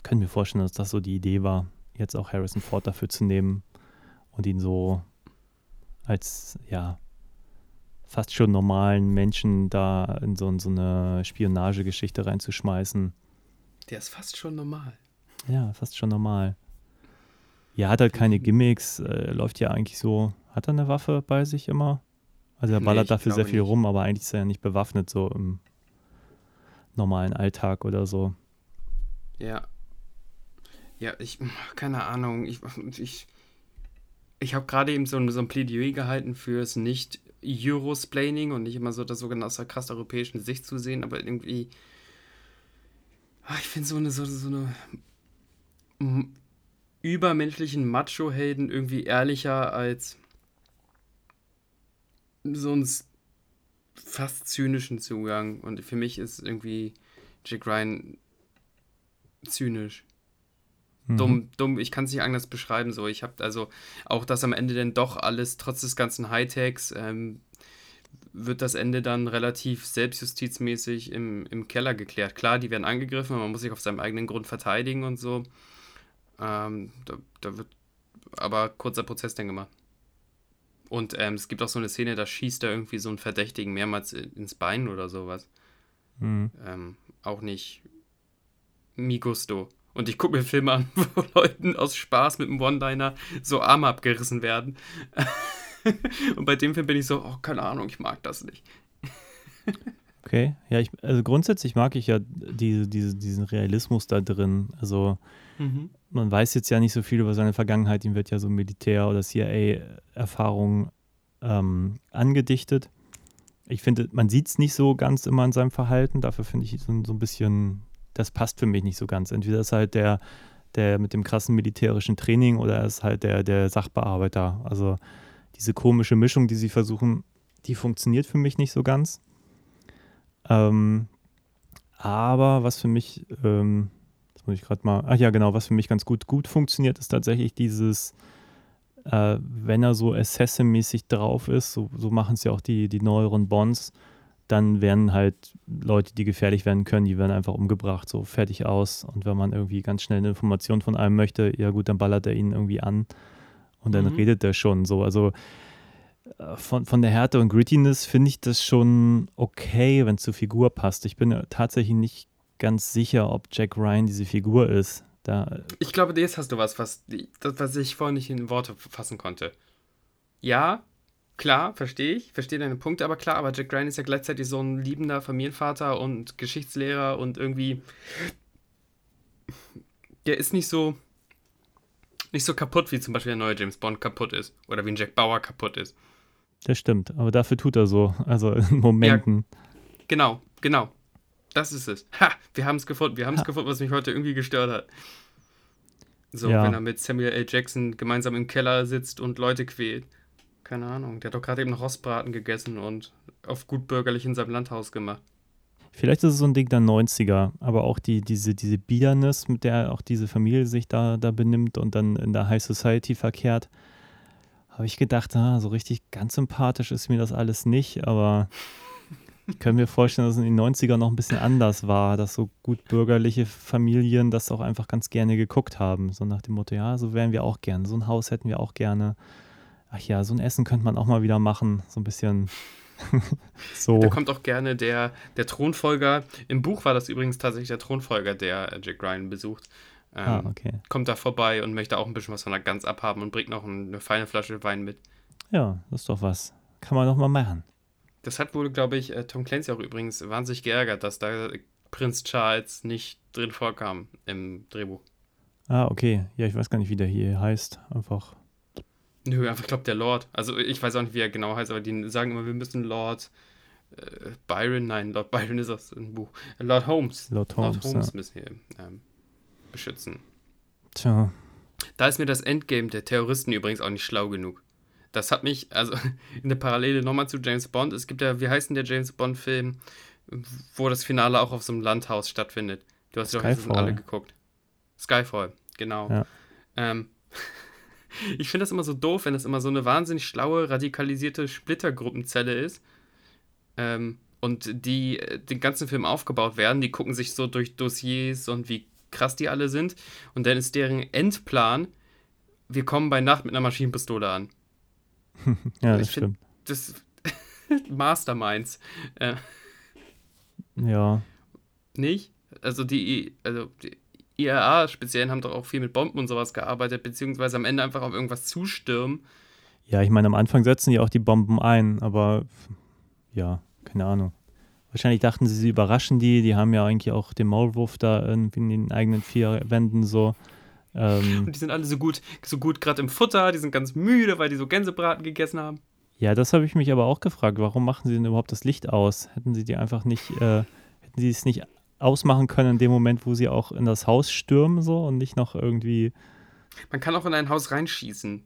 Können mir vorstellen, dass das so die Idee war, jetzt auch Harrison Ford dafür zu nehmen und ihn so als, ja, fast schon normalen Menschen da in so, in so eine Spionagegeschichte reinzuschmeißen. Der ist fast schon normal. Ja, fast schon normal. Ja, hat halt keine Gimmicks, äh, läuft ja eigentlich so. Hat er eine Waffe bei sich immer? Also er ballert nee, dafür sehr viel nicht. rum, aber eigentlich ist er ja nicht bewaffnet, so im normalen Alltag oder so. Ja. Ja, ich, keine Ahnung, ich, ich, ich habe gerade eben so, so ein Plädoyer gehalten fürs nicht Eurosplaining und nicht immer so das sogenannte aus der krass europäischen Sicht zu sehen, aber irgendwie. Ah, ich finde so eine, so, so eine übermenschlichen Macho-Helden irgendwie ehrlicher als so einen fast zynischen Zugang. Und für mich ist irgendwie Jack Ryan zynisch. Mhm. Dumm, dumm, ich kann es nicht anders beschreiben. So, ich habe also auch das am Ende dann doch alles, trotz des ganzen Hightechs, ähm, wird das Ende dann relativ selbstjustizmäßig im, im Keller geklärt. Klar, die werden angegriffen, man muss sich auf seinem eigenen Grund verteidigen und so. Ähm, da, da wird aber kurzer Prozess dann gemacht. Und ähm, es gibt auch so eine Szene, da schießt er irgendwie so einen Verdächtigen mehrmals ins Bein oder sowas. Mhm. Ähm, auch nicht mi gusto. Und ich gucke mir Filme an, wo Leuten aus Spaß mit einem One-Liner so Arme abgerissen werden. Und bei dem Film bin ich so, oh, keine Ahnung, ich mag das nicht. Okay, ja, ich, also grundsätzlich mag ich ja diese, diese, diesen Realismus da drin. Also man weiß jetzt ja nicht so viel über seine Vergangenheit, ihm wird ja so Militär- oder CIA-Erfahrung ähm, angedichtet. Ich finde, man sieht es nicht so ganz immer in seinem Verhalten, dafür finde ich so, so ein bisschen, das passt für mich nicht so ganz. Entweder ist halt der, der mit dem krassen militärischen Training oder er ist halt der, der Sachbearbeiter. Also diese komische Mischung, die sie versuchen, die funktioniert für mich nicht so ganz. Ähm, aber was für mich, ähm, das muss ich gerade mal, ach ja, genau, was für mich ganz gut, gut funktioniert, ist tatsächlich dieses, äh, wenn er so Assassin-mäßig drauf ist, so, so machen es ja auch die, die neueren Bonds, dann werden halt Leute, die gefährlich werden können, die werden einfach umgebracht, so fertig aus. Und wenn man irgendwie ganz schnell eine Information von einem möchte, ja gut, dann ballert er ihn irgendwie an und dann Mhm. redet er schon so. Also äh, von, von der Härte und Grittiness finde ich das schon okay, wenn es zur Figur passt. Ich bin tatsächlich nicht ganz sicher, ob Jack Ryan diese Figur ist. Da, Ich glaube, jetzt hast du was, was, was ich vorhin nicht in Worte fassen konnte. Ja, klar, verstehe ich, verstehe deine Punkte, aber klar, aber Jack Ryan ist ja gleichzeitig so ein liebender Familienvater und Geschichtslehrer und irgendwie. Der ist nicht so. Nicht so kaputt, wie zum Beispiel der neue James Bond kaputt ist. Oder wie ein Jack Bauer kaputt ist. das stimmt, aber dafür tut er so. Also in Momenten. Genau, genau. Das ist es. Ha, wir haben es gefunden. Wir haben es gefunden, was mich heute irgendwie gestört hat. So, Ja. wenn er mit Samuel L. Jackson gemeinsam im Keller sitzt und Leute quält. Keine Ahnung. Der hat doch gerade eben noch Rostbraten gegessen und auf gut bürgerlich in seinem Landhaus gemacht. Vielleicht ist es so ein Ding der 90er, aber auch die, diese, diese Biederness, mit der auch diese Familie sich da, da benimmt und dann in der High Society verkehrt, habe ich gedacht, ah, so richtig ganz sympathisch ist mir das alles nicht, aber ich kann mir vorstellen, dass es in den 90er noch ein bisschen anders war, dass so gut bürgerliche Familien das auch einfach ganz gerne geguckt haben. So nach dem Motto, ja, so wären wir auch gerne, so ein Haus hätten wir auch gerne. Ach ja, so ein Essen könnte man auch mal wieder machen, so ein bisschen so. Da kommt auch gerne der, der Thronfolger. Im Buch war das übrigens tatsächlich der Thronfolger, der äh, Jack Ryan besucht. Ähm, Ah, okay. Kommt da vorbei und möchte auch ein bisschen was von der Gans abhaben und bringt noch eine feine Flasche Wein mit. Ja, das ist doch was. Kann man doch mal machen. Das hat wohl, glaube ich, äh, Tom Clancy auch übrigens wahnsinnig geärgert, dass da Prinz Charles nicht drin vorkam im Drehbuch. Ah, okay. Ja, ich weiß gar nicht, wie der hier heißt. Einfach. Nö, einfach, ich glaube, der Lord. Also, ich weiß auch nicht, wie er genau heißt, aber die sagen immer, wir müssen Lord äh, Byron, nein, Lord Byron ist aus dem Buch. Äh, Lord Holmes. Lord Holmes, ja. müssen wir ähm, beschützen. Tja. Da ist mir das Endgame der Terroristen übrigens auch nicht schlau genug. Das hat mich, also in der Parallele nochmal zu James Bond, es gibt ja, wie heißt denn der James Bond-Film, wo das Finale auch auf so einem Landhaus stattfindet? Du hast doch Skyfall. alle geguckt. Skyfall, genau. Ja. Ähm, ich finde das immer so doof, wenn das immer so eine wahnsinnig schlaue, radikalisierte Splittergruppenzelle ist. Ähm, und die äh, den ganzen Film aufgebaut werden, die gucken sich so durch Dossiers und wie krass die alle sind. Und dann ist deren Endplan, wir kommen bei Nacht mit einer Maschinenpistole an. Ja, Ich das stimmt. Das Masterminds. Äh, Ja. nicht? Also die, also die IRA speziell haben doch auch viel mit Bomben und sowas gearbeitet, beziehungsweise am Ende einfach auf irgendwas zustürmen. Ja, ich meine, am Anfang setzen die auch die Bomben ein, aber ja, keine Ahnung. Wahrscheinlich dachten sie, sie überraschen die. Die haben ja eigentlich auch den Maulwurf da irgendwie in den eigenen vier Wänden so. Ähm, Und die sind alle so gut, so gut gerade im Futter, die sind ganz müde, weil die so Gänsebraten gegessen haben. Ja, das habe ich mich aber auch gefragt. Warum machen sie denn überhaupt das Licht aus? Hätten sie die einfach nicht, äh, hätten sie es nicht ausmachen können in dem Moment, wo sie auch in das Haus stürmen so und nicht noch irgendwie. Man kann auch in ein Haus reinschießen.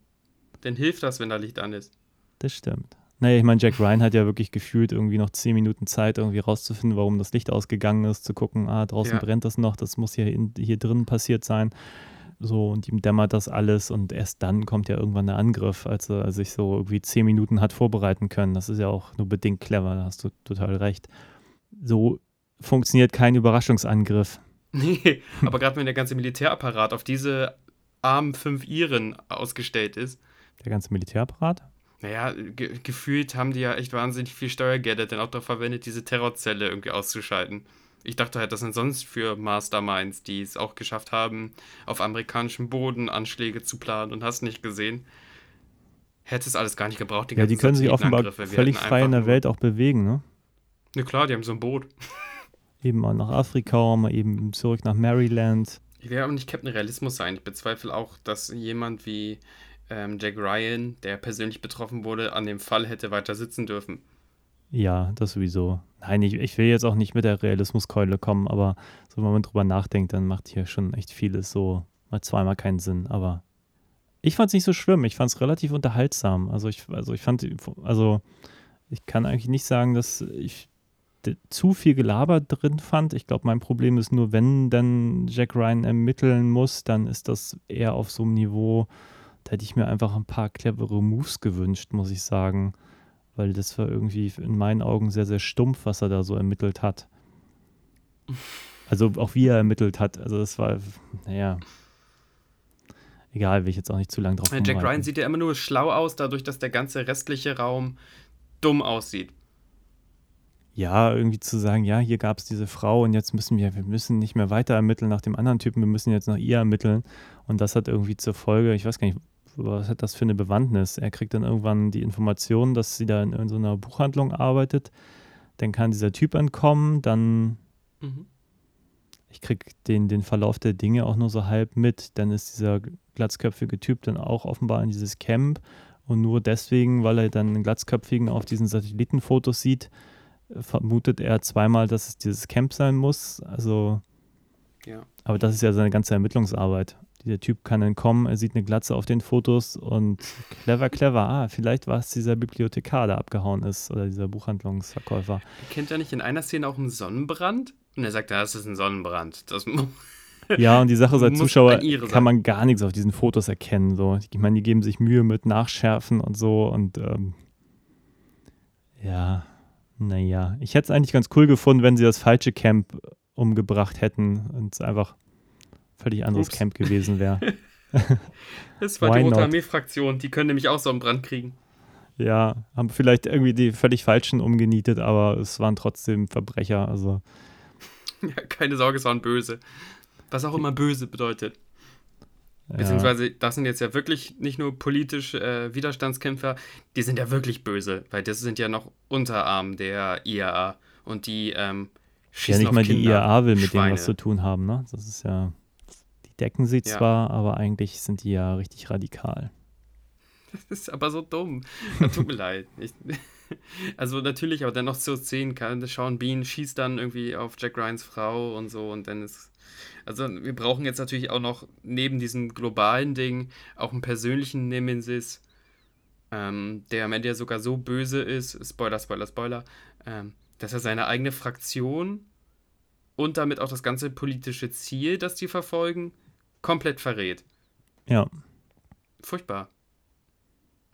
Denn hilft das, wenn da Licht an ist. Das stimmt. Naja, ich meine, Jack Ryan hat ja wirklich gefühlt irgendwie noch zehn Minuten Zeit, irgendwie rauszufinden, warum das Licht ausgegangen ist, zu gucken, ah, draußen Ja. brennt das noch, das muss hier, in, hier drin passiert sein. So, und ihm dämmert das alles und erst dann kommt ja irgendwann der Angriff, als er sich so irgendwie zehn Minuten hat vorbereiten können. Das ist ja auch nur bedingt clever, da hast du total recht. So funktioniert kein Überraschungsangriff. Nee, aber gerade wenn der ganze Militärapparat auf diese armen fünf Iren ausgestellt ist, Der ganze Militärapparat? naja, ge gefühlt haben die ja echt wahnsinnig viel Steuergelder dann auch darauf verwendet, diese Terrorzelle irgendwie auszuschalten. Ich dachte halt, das sind sonst für Masterminds, die es auch geschafft haben, auf amerikanischem Boden Anschläge zu planen und hast nicht gesehen. Hätte es alles gar nicht gebraucht, die Ja, die können sich offenbar völlig frei in der Welt auch bewegen, ne? Na klar, die haben so ein Boot. Eben mal nach Afrika, mal eben zurück nach Maryland. Ich will aber nicht Captain Realismus sein. Ich bezweifle auch, dass jemand wie ähm, Jack Ryan, der persönlich betroffen wurde, an dem Fall hätte weiter sitzen dürfen. Ja, das sowieso. Nein, ich, ich will jetzt auch nicht mit der Realismuskeule kommen, aber so, wenn man drüber nachdenkt, dann macht hier schon echt vieles so mal zweimal keinen Sinn. Aber ich fand es nicht so schlimm. Ich fand es relativ unterhaltsam. Also ich, also ich fand, also ich kann eigentlich nicht sagen, dass ich zu viel Gelaber drin fand. Ich glaube, mein Problem ist nur, wenn dann Jack Ryan ermitteln muss, dann ist das eher auf so einem Niveau, da hätte ich mir einfach ein paar clevere Moves gewünscht, muss ich sagen. Weil das war irgendwie in meinen Augen sehr, sehr stumpf, was er da so ermittelt hat. Also auch wie er ermittelt hat. Also das war, naja. Egal, will ich jetzt auch nicht zu lange drauf Jack rumreiten. Ryan sieht ja immer nur schlau aus, dadurch, dass der ganze restliche Raum dumm aussieht. Ja, irgendwie zu sagen, ja, hier gab es diese Frau und jetzt müssen wir, wir müssen nicht mehr weiter ermitteln nach dem anderen Typen, wir müssen jetzt nach ihr ermitteln. Und das hat irgendwie zur Folge, ich weiß gar nicht, was hat das für eine Bewandtnis? Er kriegt dann irgendwann die Information, dass sie da in, in so einer Buchhandlung arbeitet. Dann kann dieser Typ entkommen, dann Mhm. ich krieg den, den Verlauf der Dinge auch nur so halb mit. Dann ist dieser glatzköpfige Typ dann auch offenbar in dieses Camp und nur deswegen, weil er dann einen glatzköpfigen auf diesen Satellitenfotos sieht, vermutet er zweimal, dass es dieses Camp sein muss. Also, Ja. aber das ist ja seine ganze Ermittlungsarbeit. Dieser Typ kann entkommen, er sieht eine Glatze auf den Fotos und clever, clever, ah, vielleicht war es dieser Bibliothekar, der abgehauen ist oder dieser Buchhandlungsverkäufer. Kennt er nicht in einer Szene auch einen Sonnenbrand? Und er sagt, ja, das ist ein Sonnenbrand. Das Ja, und die Sache ist, als Zuschauer kann man gar nichts auf diesen Fotos erkennen. So. Ich meine, die geben sich Mühe mit Nachschärfen und so und ähm, ja, naja. Ich hätte es eigentlich ganz cool gefunden, wenn sie das falsche Camp umgebracht hätten und es einfach völlig anderes Ups. Camp gewesen wäre. Das war Why die Rote? Armee-Fraktion. Die können nämlich auch Sonnenbrand kriegen. ja, haben vielleicht irgendwie die völlig falschen umgenietet, aber es waren trotzdem Verbrecher. Also Ja, keine Sorge, es waren böse. Was auch immer böse bedeutet. Ja. Beziehungsweise, das sind jetzt ja wirklich nicht nur politisch äh, Widerstandskämpfer, die sind ja wirklich böse, weil das sind ja noch Unterarm der IAA und die ähm, Ja, schießen nicht auf mal die Kinder, IAA will mit Schweine. dem was zu tun haben, ne? Das ist ja, die decken sie Ja. zwar, aber eigentlich sind die ja richtig radikal. Das ist aber so dumm. Ja, Tut mir leid. Ich, also natürlich, aber dennoch so Szenen kann Sean Bean schießt dann irgendwie auf Jack Ryans Frau und so und dann ist also wir brauchen jetzt natürlich auch noch neben diesem globalen Ding auch einen persönlichen Nemesis, ähm, der am Ende ja sogar so böse ist, Spoiler, Spoiler, Spoiler, ähm, dass er seine eigene Fraktion und damit auch das ganze politische Ziel, das die verfolgen, komplett verrät. Ja, Furchtbar.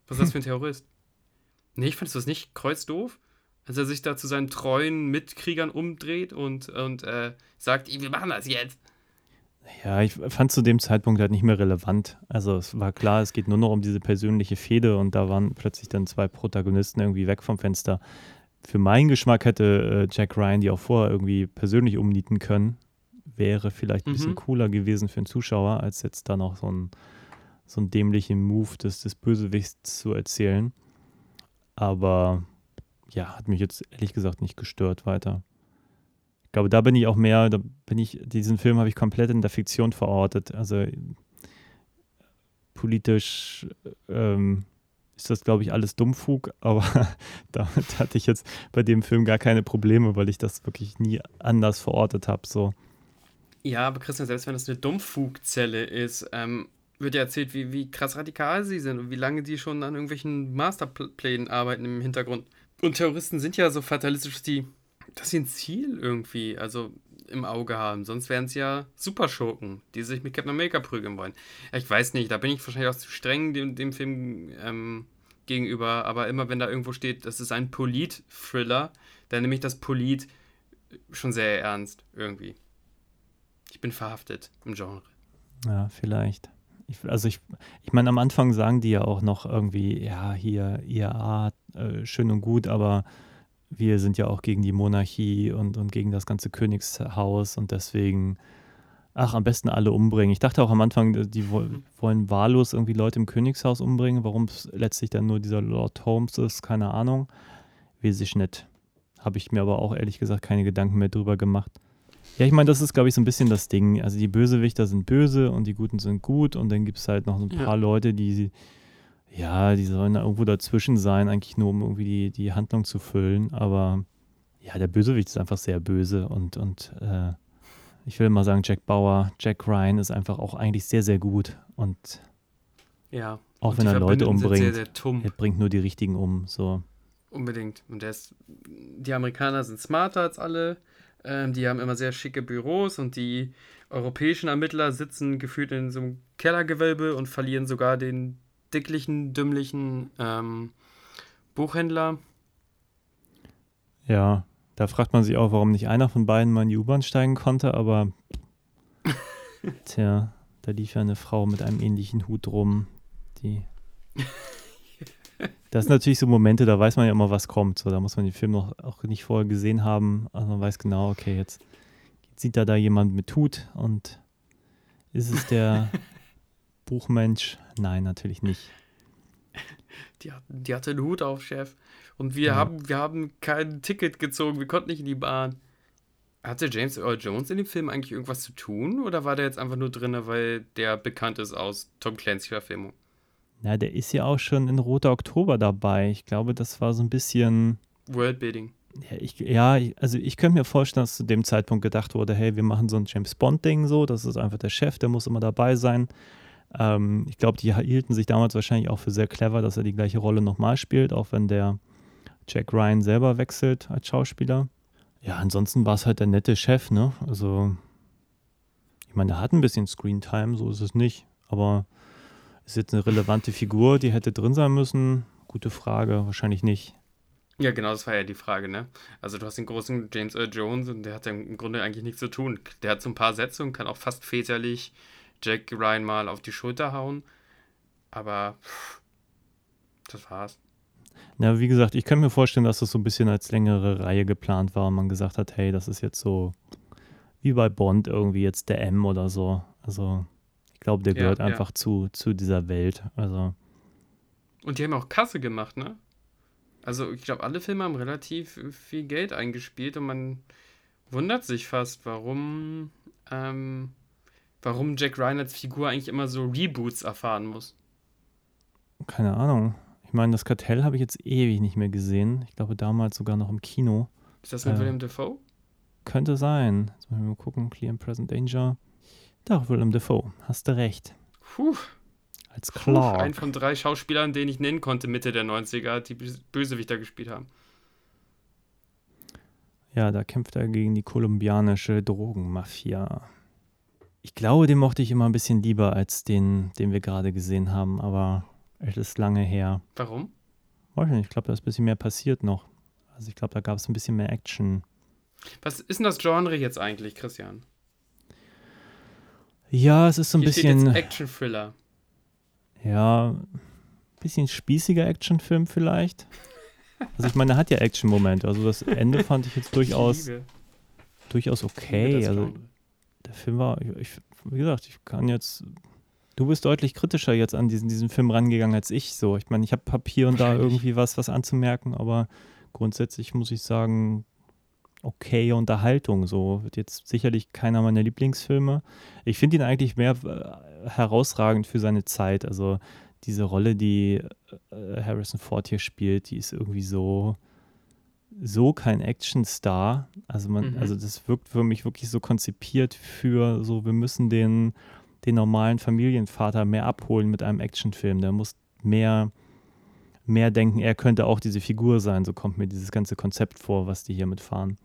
Was ist das für ein Terrorist? Nee, ich fandest du das nicht kreuzdoof? Als er sich da zu seinen treuen Mitkriegern umdreht und, und äh, sagt, wir machen das jetzt. ja, ich fand zu dem Zeitpunkt halt nicht mehr relevant. Also es war klar, es geht nur noch um diese persönliche Fehde und da waren plötzlich dann zwei Protagonisten irgendwie weg vom Fenster. Für meinen Geschmack hätte äh, Jack Ryan die auch vorher irgendwie persönlich umnieten können. Wäre vielleicht ein bisschen Mhm. cooler gewesen für den Zuschauer, als jetzt da noch so ein, so ein dämlichen Move des, des Bösewichts zu erzählen. Aber ja, hat mich jetzt ehrlich gesagt nicht gestört weiter. Ich glaube, da bin ich auch mehr, da bin ich, diesen Film habe ich komplett in der Fiktion verortet. Also politisch ähm, ist das, glaube ich, alles Dummfug, aber damit hatte ich jetzt bei dem Film gar keine Probleme, weil ich das wirklich nie anders verortet habe. So. Ja, aber Christian, selbst wenn das eine Dummfugzelle ist, ähm, wird ja erzählt, wie, wie krass radikal sie sind und wie lange die schon an irgendwelchen Masterplänen arbeiten im Hintergrund. Und Terroristen sind ja so fatalistisch, dass, die, dass sie ein Ziel irgendwie also im Auge haben. Sonst wären es ja Superschurken, die sich mit Captain America prügeln wollen. Ich weiß nicht, da bin ich wahrscheinlich auch zu streng dem, dem Film ähm, gegenüber. Aber immer wenn da irgendwo steht, das ist ein Polit-Thriller, dann nehme ich das Polit schon sehr ernst irgendwie. Ich bin verhaftet im Genre. Ja, vielleicht. Ich, also ich, ich meine, am Anfang sagen die ja auch noch irgendwie, ja, hier IAA, äh, schön und gut, aber wir sind ja auch gegen die Monarchie und, und gegen das ganze Königshaus und deswegen, ach, am besten alle umbringen. Ich dachte auch am Anfang, die wollen wahllos irgendwie Leute im Königshaus umbringen. Warum es letztlich dann nur dieser Lord Holmes ist, keine Ahnung. Weiß ich nicht. Habe ich mir aber auch ehrlich gesagt keine Gedanken mehr drüber gemacht. Ja, ich meine, das ist, glaube ich, so ein bisschen das Ding. Also die Bösewichter sind böse und die Guten sind gut und dann gibt es halt noch so ein paar ja. Leute, die, ja, die sollen da irgendwo dazwischen sein, eigentlich nur um irgendwie die, die Handlung zu füllen. Aber ja, der Bösewicht ist einfach sehr böse und, und äh, ich will mal sagen, Jack Bauer, Jack Ryan ist einfach auch eigentlich sehr, sehr gut und ja. Auch und wenn er Leute umbringt, sehr, sehr er bringt nur die richtigen um. So. Unbedingt. Und der ist, die Amerikaner sind smarter als alle. Ähm, die haben immer sehr schicke Büros und die europäischen Ermittler sitzen gefühlt in so einem Kellergewölbe und verlieren sogar den dicklichen, dümmlichen ähm, Buchhändler. Ja, da fragt man sich auch, warum nicht einer von beiden mal in die U-Bahn steigen konnte, aber tja, da lief ja eine Frau mit einem ähnlichen Hut rum, die Das sind natürlich so Momente, da weiß man ja immer, was kommt. So, da muss man den Film noch auch nicht vorher gesehen haben. Also man weiß genau, okay, jetzt, sieht da da jemand mit Hut und ist es der Buchmensch? Nein, natürlich nicht. Die, die hatte einen Hut auf, Chef. Und wir, ja. haben, wir haben kein Ticket gezogen, wir konnten nicht in die Bahn. Hatte James Earl Jones in dem Film eigentlich irgendwas zu tun oder war der jetzt einfach nur drin, weil der bekannt ist aus Tom Clancy-Verfilmung? Na, der ist ja auch schon in Roter Oktober dabei. Ich glaube, das war so ein bisschen. Worldbuilding. Ja, ich, ja, also ich könnte mir vorstellen, dass zu dem Zeitpunkt gedacht wurde, hey, wir machen so ein James Bond-Ding so, das ist einfach der Chef, der muss immer dabei sein. Ähm, ich glaube, die hielten sich damals wahrscheinlich auch für sehr clever, dass er die gleiche Rolle nochmal spielt, auch wenn der Jack Ryan selber wechselt als Schauspieler. Ja, ansonsten war es halt der nette Chef, ne? Also, ich meine, der hat ein bisschen Screentime, so ist es nicht, aber ist jetzt eine relevante Figur, die hätte drin sein müssen? Gute Frage, wahrscheinlich nicht. Ja, genau, das war ja die Frage, ne? Also du hast den großen James Earl Jones und der hat ja im Grunde eigentlich nichts zu tun. Der hat so ein paar Sätze und kann auch fast väterlich Jack Ryan mal auf die Schulter hauen. Aber pff, das war's. Na, wie gesagt, ich kann mir vorstellen, dass das so ein bisschen als längere Reihe geplant war und man gesagt hat, hey, das ist jetzt so wie bei Bond irgendwie jetzt der M oder so. Also ich glaube, der gehört ja, einfach ja. Zu, zu dieser Welt. Also. Und die haben auch Kasse gemacht, ne? Also ich glaube, alle Filme haben relativ viel Geld eingespielt und man wundert sich fast, warum, ähm, warum Jack Ryan als Figur eigentlich immer so Reboots erfahren muss. Keine Ahnung. Ich meine, das Kartell habe ich jetzt ewig nicht mehr gesehen. Ich glaube damals sogar noch im Kino. Ist das mit äh, William Dafoe? Könnte sein. Jetzt müssen wir mal gucken. Clear and Present Danger. Doch, Willem Dafoe, hast du recht. Puh. Als Clark. Puh, ein von drei Schauspielern, den ich nennen konnte, Mitte der 90er, die Bösewichter gespielt haben. Ja, da kämpft er gegen die kolumbianische Drogenmafia. Ich glaube, den mochte ich immer ein bisschen lieber als den, den wir gerade gesehen haben, aber es ist lange her. Warum? Weiß nicht, ich glaube, da ist ein bisschen mehr passiert noch. Also ich glaube, da gab es ein bisschen mehr Action. Was ist denn das Genre jetzt eigentlich, Christian? Ja, es ist so ein Hier bisschen. Action-Thriller. Ja, ein bisschen spießiger Actionfilm vielleicht. Also ich meine, er hat ja Action-Momente. Also das Ende fand ich jetzt durchaus, ich durchaus okay. Also der Film war, ich, ich, wie gesagt, ich kann jetzt. Du bist deutlich kritischer jetzt an diesen, diesen Film rangegangen als ich. So, ich meine, ich habe hab hier und da irgendwie was, was anzumerken, aber grundsätzlich muss ich sagen, okay Unterhaltung. So wird jetzt sicherlich keiner meiner Lieblingsfilme. Ich finde ihn eigentlich mehr äh, herausragend für seine Zeit. Also diese Rolle, die äh, Harrison Ford hier spielt, die ist irgendwie so, so kein Actionstar. Also man, Mhm. also das wirkt für mich wirklich so konzipiert für so, wir müssen den, den normalen Familienvater mehr abholen mit einem Actionfilm. Der muss mehr, mehr denken, er könnte auch diese Figur sein. So kommt mir dieses ganze Konzept vor, was die hier mitfahren.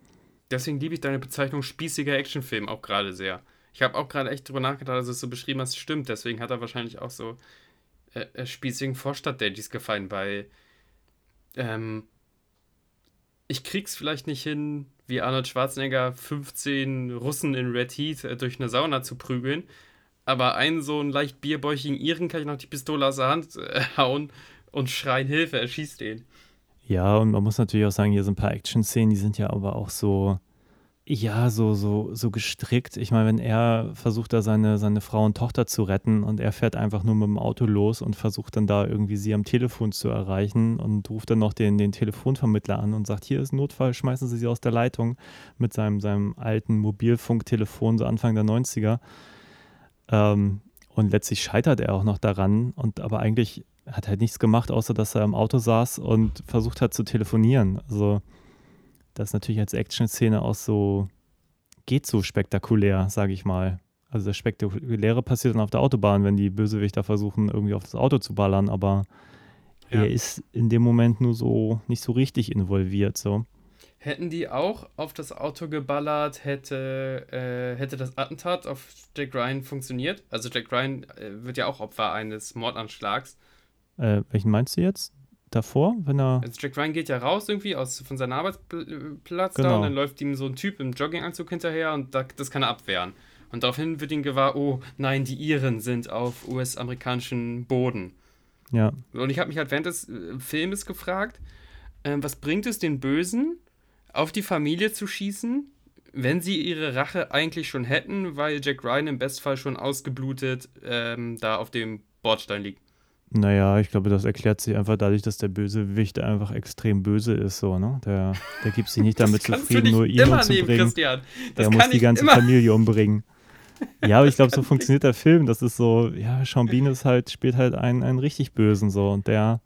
Deswegen liebe ich deine Bezeichnung spießiger Actionfilm auch gerade sehr. Ich habe auch gerade echt drüber nachgedacht, dass es so beschrieben hast, stimmt. Deswegen hat er wahrscheinlich auch so äh, äh, spießigen Vorstadt-Daddies gefallen, weil ähm, ich krieg's vielleicht nicht hin, wie Arnold Schwarzenegger 15 Russen in Red Heat äh, durch eine Sauna zu prügeln. Aber einen so einen leicht bierbäuchigen Iren kann ich noch die Pistole aus der Hand äh, hauen und schreien Hilfe, er schießt den. Ja, und man muss natürlich auch sagen, hier sind ein paar Action-Szenen, die sind ja aber auch so, ja, so, so, so gestrickt. Ich meine, wenn er versucht, da seine, seine Frau und Tochter zu retten und er fährt einfach nur mit dem Auto los und versucht dann da irgendwie sie am Telefon zu erreichen und ruft dann noch den, den Telefonvermittler an und sagt, hier ist ein Notfall, schmeißen Sie sie aus der Leitung mit seinem, seinem alten Mobilfunktelefon, so Anfang der 90er. Ähm, und letztlich scheitert er auch noch daran und aber eigentlich hat halt nichts gemacht, außer dass er im Auto saß und versucht hat zu telefonieren. Also das ist natürlich als Action-Szene auch so, geht so spektakulär, sage ich mal. Also das Spektakuläre passiert dann auf der Autobahn, wenn die Bösewichter versuchen, irgendwie auf das Auto zu ballern, aber Ja. er ist in dem Moment nur so nicht so richtig involviert. So. Hätten die auch auf das Auto geballert, hätte, äh, hätte das Attentat auf Jack Ryan funktioniert. Also Jack Ryan äh, wird ja auch Opfer eines Mordanschlags. Äh, welchen meinst du jetzt? Davor, wenn er. Also Jack Ryan geht ja raus irgendwie aus, von seinem Arbeitsplatz da Genau. und dann läuft ihm so ein Typ im Jogginganzug hinterher und da, das kann er abwehren. Und daraufhin wird ihm gewahr, oh nein, die Iren sind auf US-amerikanischem Boden. Ja, Und ich habe mich halt während des äh, Filmes gefragt, ähm, was bringt es den Bösen, auf die Familie zu schießen, wenn sie ihre Rache eigentlich schon hätten, weil Jack Ryan im Bestfall schon ausgeblutet ähm, da auf dem Bordstein liegt. Naja, ich glaube, das erklärt sich einfach dadurch, dass der Bösewicht einfach extrem böse ist. So, ne? Der, der gibt sich nicht damit zufrieden, nur ihn immer nehmen, umzubringen. Christian. Das Der muss die ganze immer. Familie umbringen. Ja, aber ich glaube, so funktioniert der Film. Das ist so, ja, Sean Bean ist halt, spielt halt einen, einen richtig Bösen so und der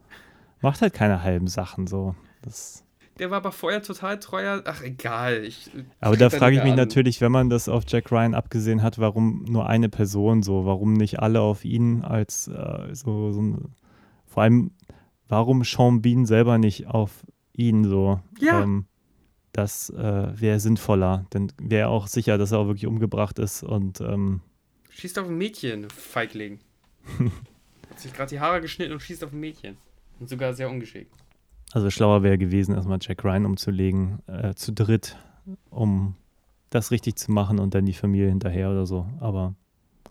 macht halt keine halben Sachen so. Das, Der war aber vorher total treuer. Ach, egal. Ich, aber da frage ich mich an. natürlich, wenn man das auf Jack Ryan abgesehen hat, warum nur eine Person so? Warum nicht alle auf ihn als äh, so, so ein, vor allem, warum Sean Bean selber nicht auf ihn so? Ja. Ähm, das äh, wäre sinnvoller. Dann wäre auch sicher, dass er auch wirklich umgebracht ist und ähm, Schießt auf ein Mädchen, Feigling. Hat sich gerade die Haare geschnitten und schießt auf ein Mädchen. Und sogar sehr ungeschickt. Also schlauer wäre gewesen, erstmal Jack Ryan umzulegen, äh, zu dritt, um das richtig zu machen und dann die Familie hinterher oder so. Aber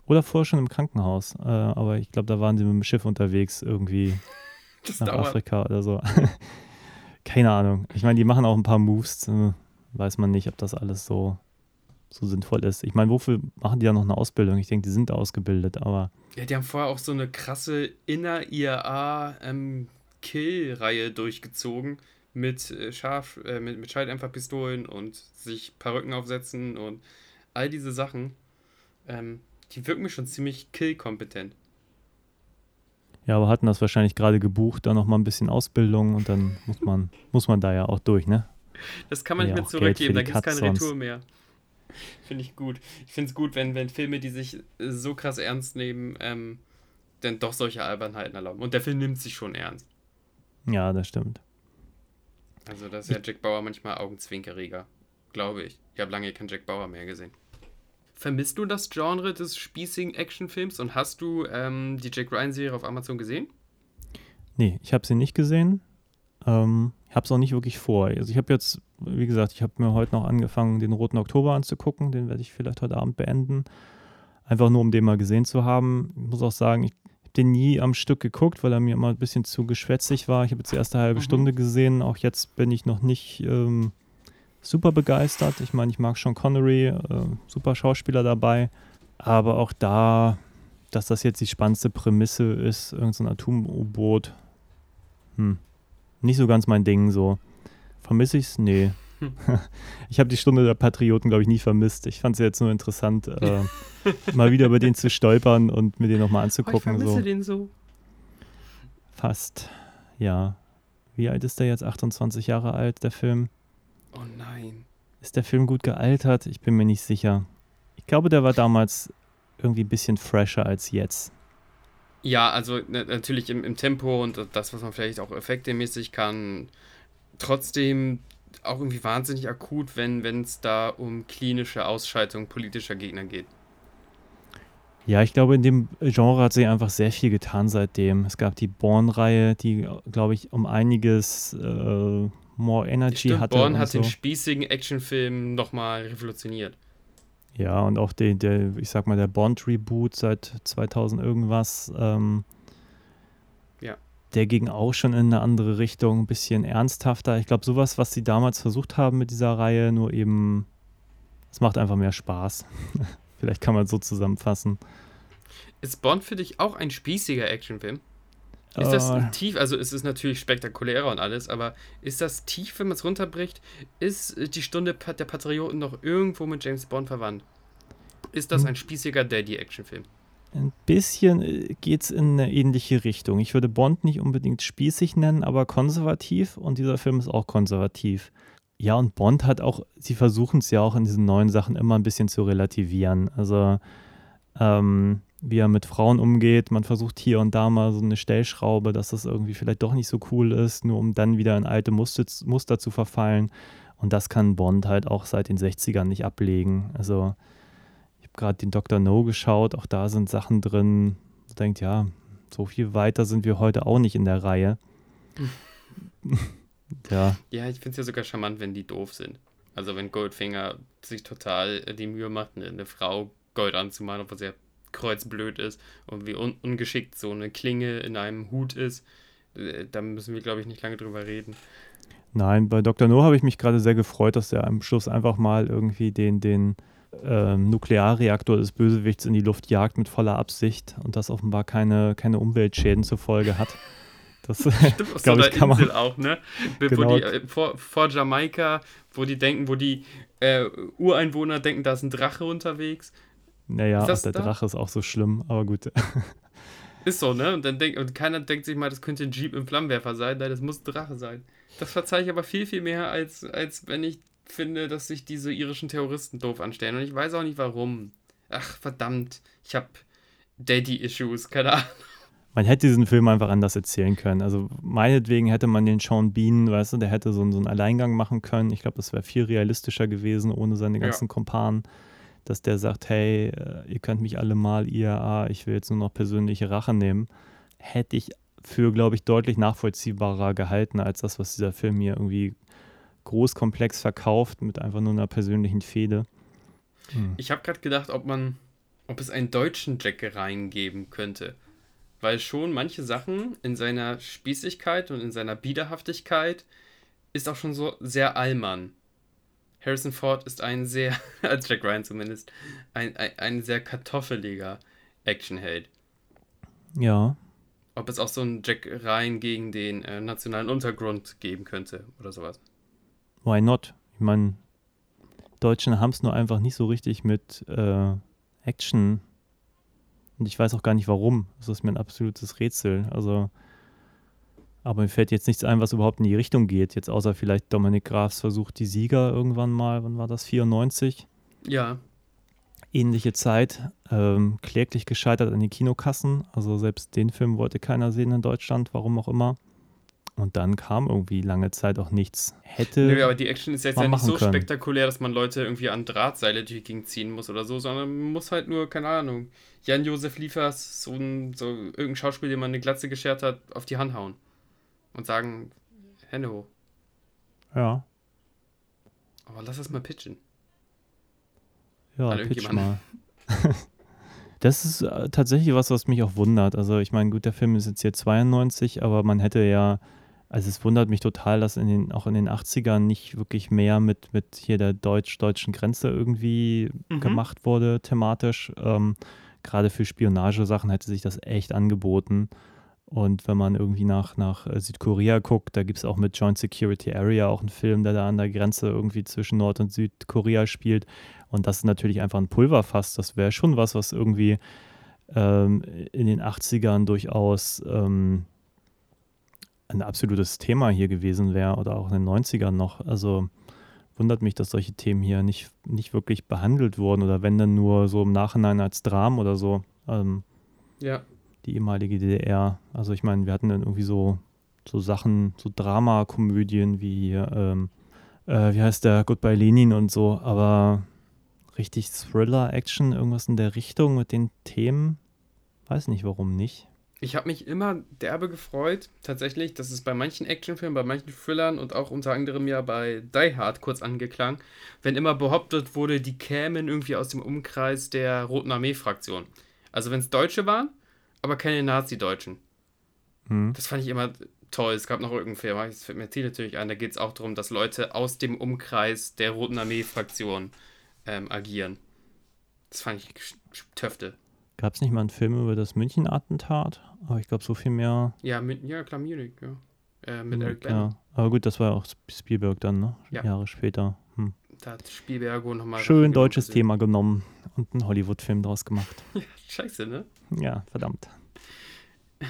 oder vorher schon im Krankenhaus. Äh, aber ich glaube, da waren sie mit dem Schiff unterwegs irgendwie Das nach dauert. Afrika oder so. Keine Ahnung. Ich meine, die machen auch ein paar Moves. Äh, weiß man nicht, ob das alles so, so sinnvoll ist. Ich meine, wofür machen die ja noch eine Ausbildung? Ich denke, die sind ausgebildet, aber Ja, die haben vorher auch so eine krasse Inner-IRA ähm, Kill-Reihe durchgezogen mit, äh, Scharf, äh, mit, mit Schalldämpferpistolen und sich Perücken aufsetzen und all diese Sachen. Ähm, die wirken mir schon ziemlich kill-kompetent. ja, aber hatten das wahrscheinlich gerade gebucht, dann noch mal ein bisschen Ausbildung und dann muss man, muss man da ja auch durch, ne? Das kann man Ja, nicht mehr zurückgeben, da gibt es keine. Retour mehr. Finde ich gut. Ich finde es gut, wenn, wenn Filme, die sich äh, so krass ernst nehmen, ähm, dann doch solche Albernheiten erlauben. Und der Film nimmt sich schon ernst. Ja, das stimmt. Also das ist ja Jack Bauer manchmal augenzwinkeriger, glaube ich. Ich habe lange keinen Jack Bauer mehr gesehen. Vermisst du das Genre des spießigen Actionfilms und hast du ähm, die Jack Ryan-Serie auf Amazon gesehen? Nee, ich habe sie nicht gesehen. Ähm, ich habe es auch nicht wirklich vor. Also ich habe jetzt, wie gesagt, ich habe mir heute noch angefangen, den Roten Oktober anzugucken. Den werde ich vielleicht heute Abend beenden. Einfach nur, um den mal gesehen zu haben. Ich muss auch sagen, ich den nie am Stück geguckt, weil er mir immer ein bisschen zu geschwätzig war. Ich habe jetzt die erste halbe Mhm. Stunde gesehen. Auch jetzt bin ich noch nicht ähm, super begeistert. Ich meine, ich mag Sean Connery, äh, super Schauspieler dabei. Aber auch da, dass das jetzt die spannendste Prämisse ist, irgendein so Atom-U-Boot, hm, nicht so ganz mein Ding so. Vermisse ich's? Nee. Ich habe die Stunde der Patrioten, glaube ich, nie vermisst. Ich fand es jetzt nur interessant, äh, mal wieder über den zu stolpern und mir den nochmal Oh, ich anzugucken. vermisse so. den so. fast, ja, wie alt ist der jetzt? 28 Jahre alt, der Film? Oh nein. Ist der Film gut gealtert? Ich bin mir nicht sicher. Ich glaube, der war damals irgendwie ein bisschen fresher als jetzt. Ja, also na- natürlich im, im Tempo und das, was man vielleicht auch effektemäßig kann. Trotzdem auch irgendwie wahnsinnig akut, wenn es da um klinische Ausschaltung politischer Gegner geht. Ja, ich glaube, in dem Genre hat sich einfach sehr viel getan seitdem. Es gab die Born-Reihe, die, glaube ich, um einiges äh, more Energy Stimmt, hatte. Und hat so. den spießigen Actionfilm nochmal revolutioniert. Ja, und auch der, der, ich sag mal, der Bond-Reboot seit 2000 irgendwas, ähm, Ja. Der ging auch schon in eine andere Richtung, ein bisschen ernsthafter. Ich glaube, sowas, was sie damals versucht haben mit dieser Reihe, nur eben, es macht einfach mehr Spaß. Vielleicht kann man es so zusammenfassen. Ist Bond für dich auch ein spießiger Actionfilm? Ist das Äh, tief, also es ist natürlich spektakulärer und alles, aber ist das tief, wenn man es runterbricht? Ist die Stunde der Patrioten noch irgendwo mit James Bond verwandt? Ist das Hm. ein spießiger Daddy-Actionfilm? Ein bisschen geht es in eine ähnliche Richtung. Ich würde Bond nicht unbedingt spießig nennen, aber konservativ und dieser Film ist auch konservativ. Ja, und Bond hat auch, sie versuchen es ja auch in diesen neuen Sachen immer ein bisschen zu relativieren. Also, ähm, wie er mit Frauen umgeht, man versucht hier und da mal so eine Stellschraube, dass das irgendwie vielleicht doch nicht so cool ist, nur um dann wieder in alte Muster, Muster zu verfallen. Und das kann Bond halt auch seit den 60ern nicht ablegen. Also, gerade den Dr. No geschaut, auch da sind Sachen drin, denkt, ja, so viel weiter sind wir heute auch nicht in der Reihe. ja, Ja, ich finde es ja sogar charmant, wenn die doof sind. Also wenn Goldfinger sich total die Mühe macht, eine, eine Frau Gold anzumalen, obwohl sie ja kreuzblöd ist und wie un ungeschickt so eine Klinge in einem Hut ist. Äh, Da müssen wir, glaube ich, nicht lange drüber reden. nein, bei Dr. No habe ich mich gerade sehr gefreut, dass er am Schluss einfach mal irgendwie den, den ähm, Nuklearreaktor des Bösewichts in die Luft jagt mit voller Absicht und das offenbar keine, keine Umweltschäden zur Folge hat. Das, Stimmt, auf so einer kann man- Insel auch, ne? Genau. die, äh, vor, vor Jamaika, wo die denken, wo die äh, Ureinwohner denken, da ist ein Drache unterwegs. naja, das der da? Drache ist auch so schlimm, aber gut. Ist so, ne? Und dann denkt, und keiner denkt sich mal, das könnte ein Jeep im Flammenwerfer sein. Nein, das muss ein Drache sein. Das verzeihe ich aber viel, viel mehr, als, als wenn ich finde, dass sich diese irischen Terroristen doof anstellen. Und ich weiß auch nicht warum. Ach, verdammt. Ich habe Daddy-Issues, keine Ahnung. Man hätte diesen Film einfach anders erzählen können. Also meinetwegen hätte man den Sean Bean, weißt du, der hätte so, einen- so einen Alleingang machen können. Ich glaube, das wäre viel realistischer gewesen, ohne seine Ja. ganzen Kumpanen. Dass der sagt, hey, äh, ihr könnt mich alle mal, IAA, ich will jetzt nur noch persönliche Rache nehmen. Hätte ich für, glaube ich, deutlich nachvollziehbarer gehalten, als das, was dieser Film hier irgendwie großkomplex verkauft, mit einfach nur einer persönlichen Fehde. Hm. Ich habe gerade gedacht, ob man, ob es einen deutschen Jack Ryan geben könnte. Weil schon manche Sachen in seiner Spießigkeit und in seiner Biederhaftigkeit ist auch schon so sehr Allmann. Harrison Ford ist ein sehr, als Jack Ryan zumindest, ein, ein, ein sehr kartoffeliger Actionheld. Ja, Ob es auch so einen Jack Ryan gegen den äh, nationalen Untergrund geben könnte oder sowas. Why not? Ich meine, Deutschen haben es nur einfach nicht so richtig mit äh, Action. Und ich weiß auch gar nicht warum. Das ist mir ein absolutes Rätsel. Also, aber mir fällt jetzt nichts ein, was überhaupt in die Richtung geht. Jetzt außer vielleicht Dominik Grafs Versuch, die Sieger irgendwann mal, wann war das? 94? Ja, Ähnliche Zeit. Ähm, kläglich gescheitert an den Kinokassen. Also selbst den Film wollte keiner sehen in Deutschland, warum auch immer. Und dann kam irgendwie lange Zeit auch nichts. Hätte. Nö, aber die Action ist jetzt ja nicht so können. spektakulär, dass man Leute irgendwie an Drahtseile durch die ziehen muss oder so, sondern man muss halt nur, keine Ahnung, Jan-Josef Liefers, so ein, so irgendein Schauspiel, dem man eine Glatze geschert hat, auf die Hand hauen. Und sagen, Hände hoch. ja. Aber lass das mal pitchen. Ja, An pitch mal. das ist äh, tatsächlich was, was mich auch wundert. Also ich meine, gut, der Film ist jetzt hier 92, aber man hätte ja, also es wundert mich total, dass in den, auch in den 80ern nicht wirklich mehr mit, mit hier der deutsch-deutschen Grenze irgendwie Mhm. gemacht wurde, thematisch. Ähm, Gerade für Spionagesachen hätte sich das echt angeboten. Und wenn man irgendwie nach, nach äh, Südkorea guckt, da gibt es auch mit Joint Security Area auch einen Film, der da an der Grenze irgendwie zwischen Nord- und Südkorea spielt. Und das ist natürlich einfach ein Pulverfass. Das wäre schon was, was irgendwie ähm, in den 80ern durchaus ähm, ein absolutes Thema hier gewesen wäre oder auch in den 90ern noch. Also wundert mich, dass solche Themen hier nicht, nicht wirklich behandelt wurden oder wenn dann nur so im Nachhinein als Dram oder so. Ähm, Ja. die ehemalige DDR. Also ich meine, wir hatten dann irgendwie so, so Sachen, so Dramakomödien wie ähm, äh, wie heißt der, Goodbye Lenin und so, aber richtig Thriller, Action, irgendwas in der Richtung mit den Themen, weiß nicht, warum nicht. Ich habe mich immer derbe gefreut, tatsächlich, dass es bei manchen Actionfilmen, bei manchen Thrillern und auch unter anderem ja bei Die Hard kurz angeklang, wenn immer behauptet wurde, die kämen irgendwie aus dem Umkreis der Roten Armee-Fraktion. Also wenn es Deutsche waren, aber keine Nazi-Deutschen. Hm. Das fand ich immer toll. Es gab noch irgendeinen Film, das fällt mir hier natürlich ein, da geht es auch darum, dass Leute aus dem Umkreis der Roten Armee-Fraktion ähm, agieren. Das fand ich Töfte. Gab es nicht mal einen Film über das München-Attentat? Aber ich glaube, so viel mehr. Ja, mit, ja klar, Munich, ja. Äh, mit Eric Bana. ja. Aber gut, das war ja auch Spielberg dann, ne? Ja. Jahre später. Hm. Da hat Spielberg nochmal. Schön deutsches Thema genommen und einen Hollywood-Film draus gemacht. Scheiße, ne? Ja, verdammt.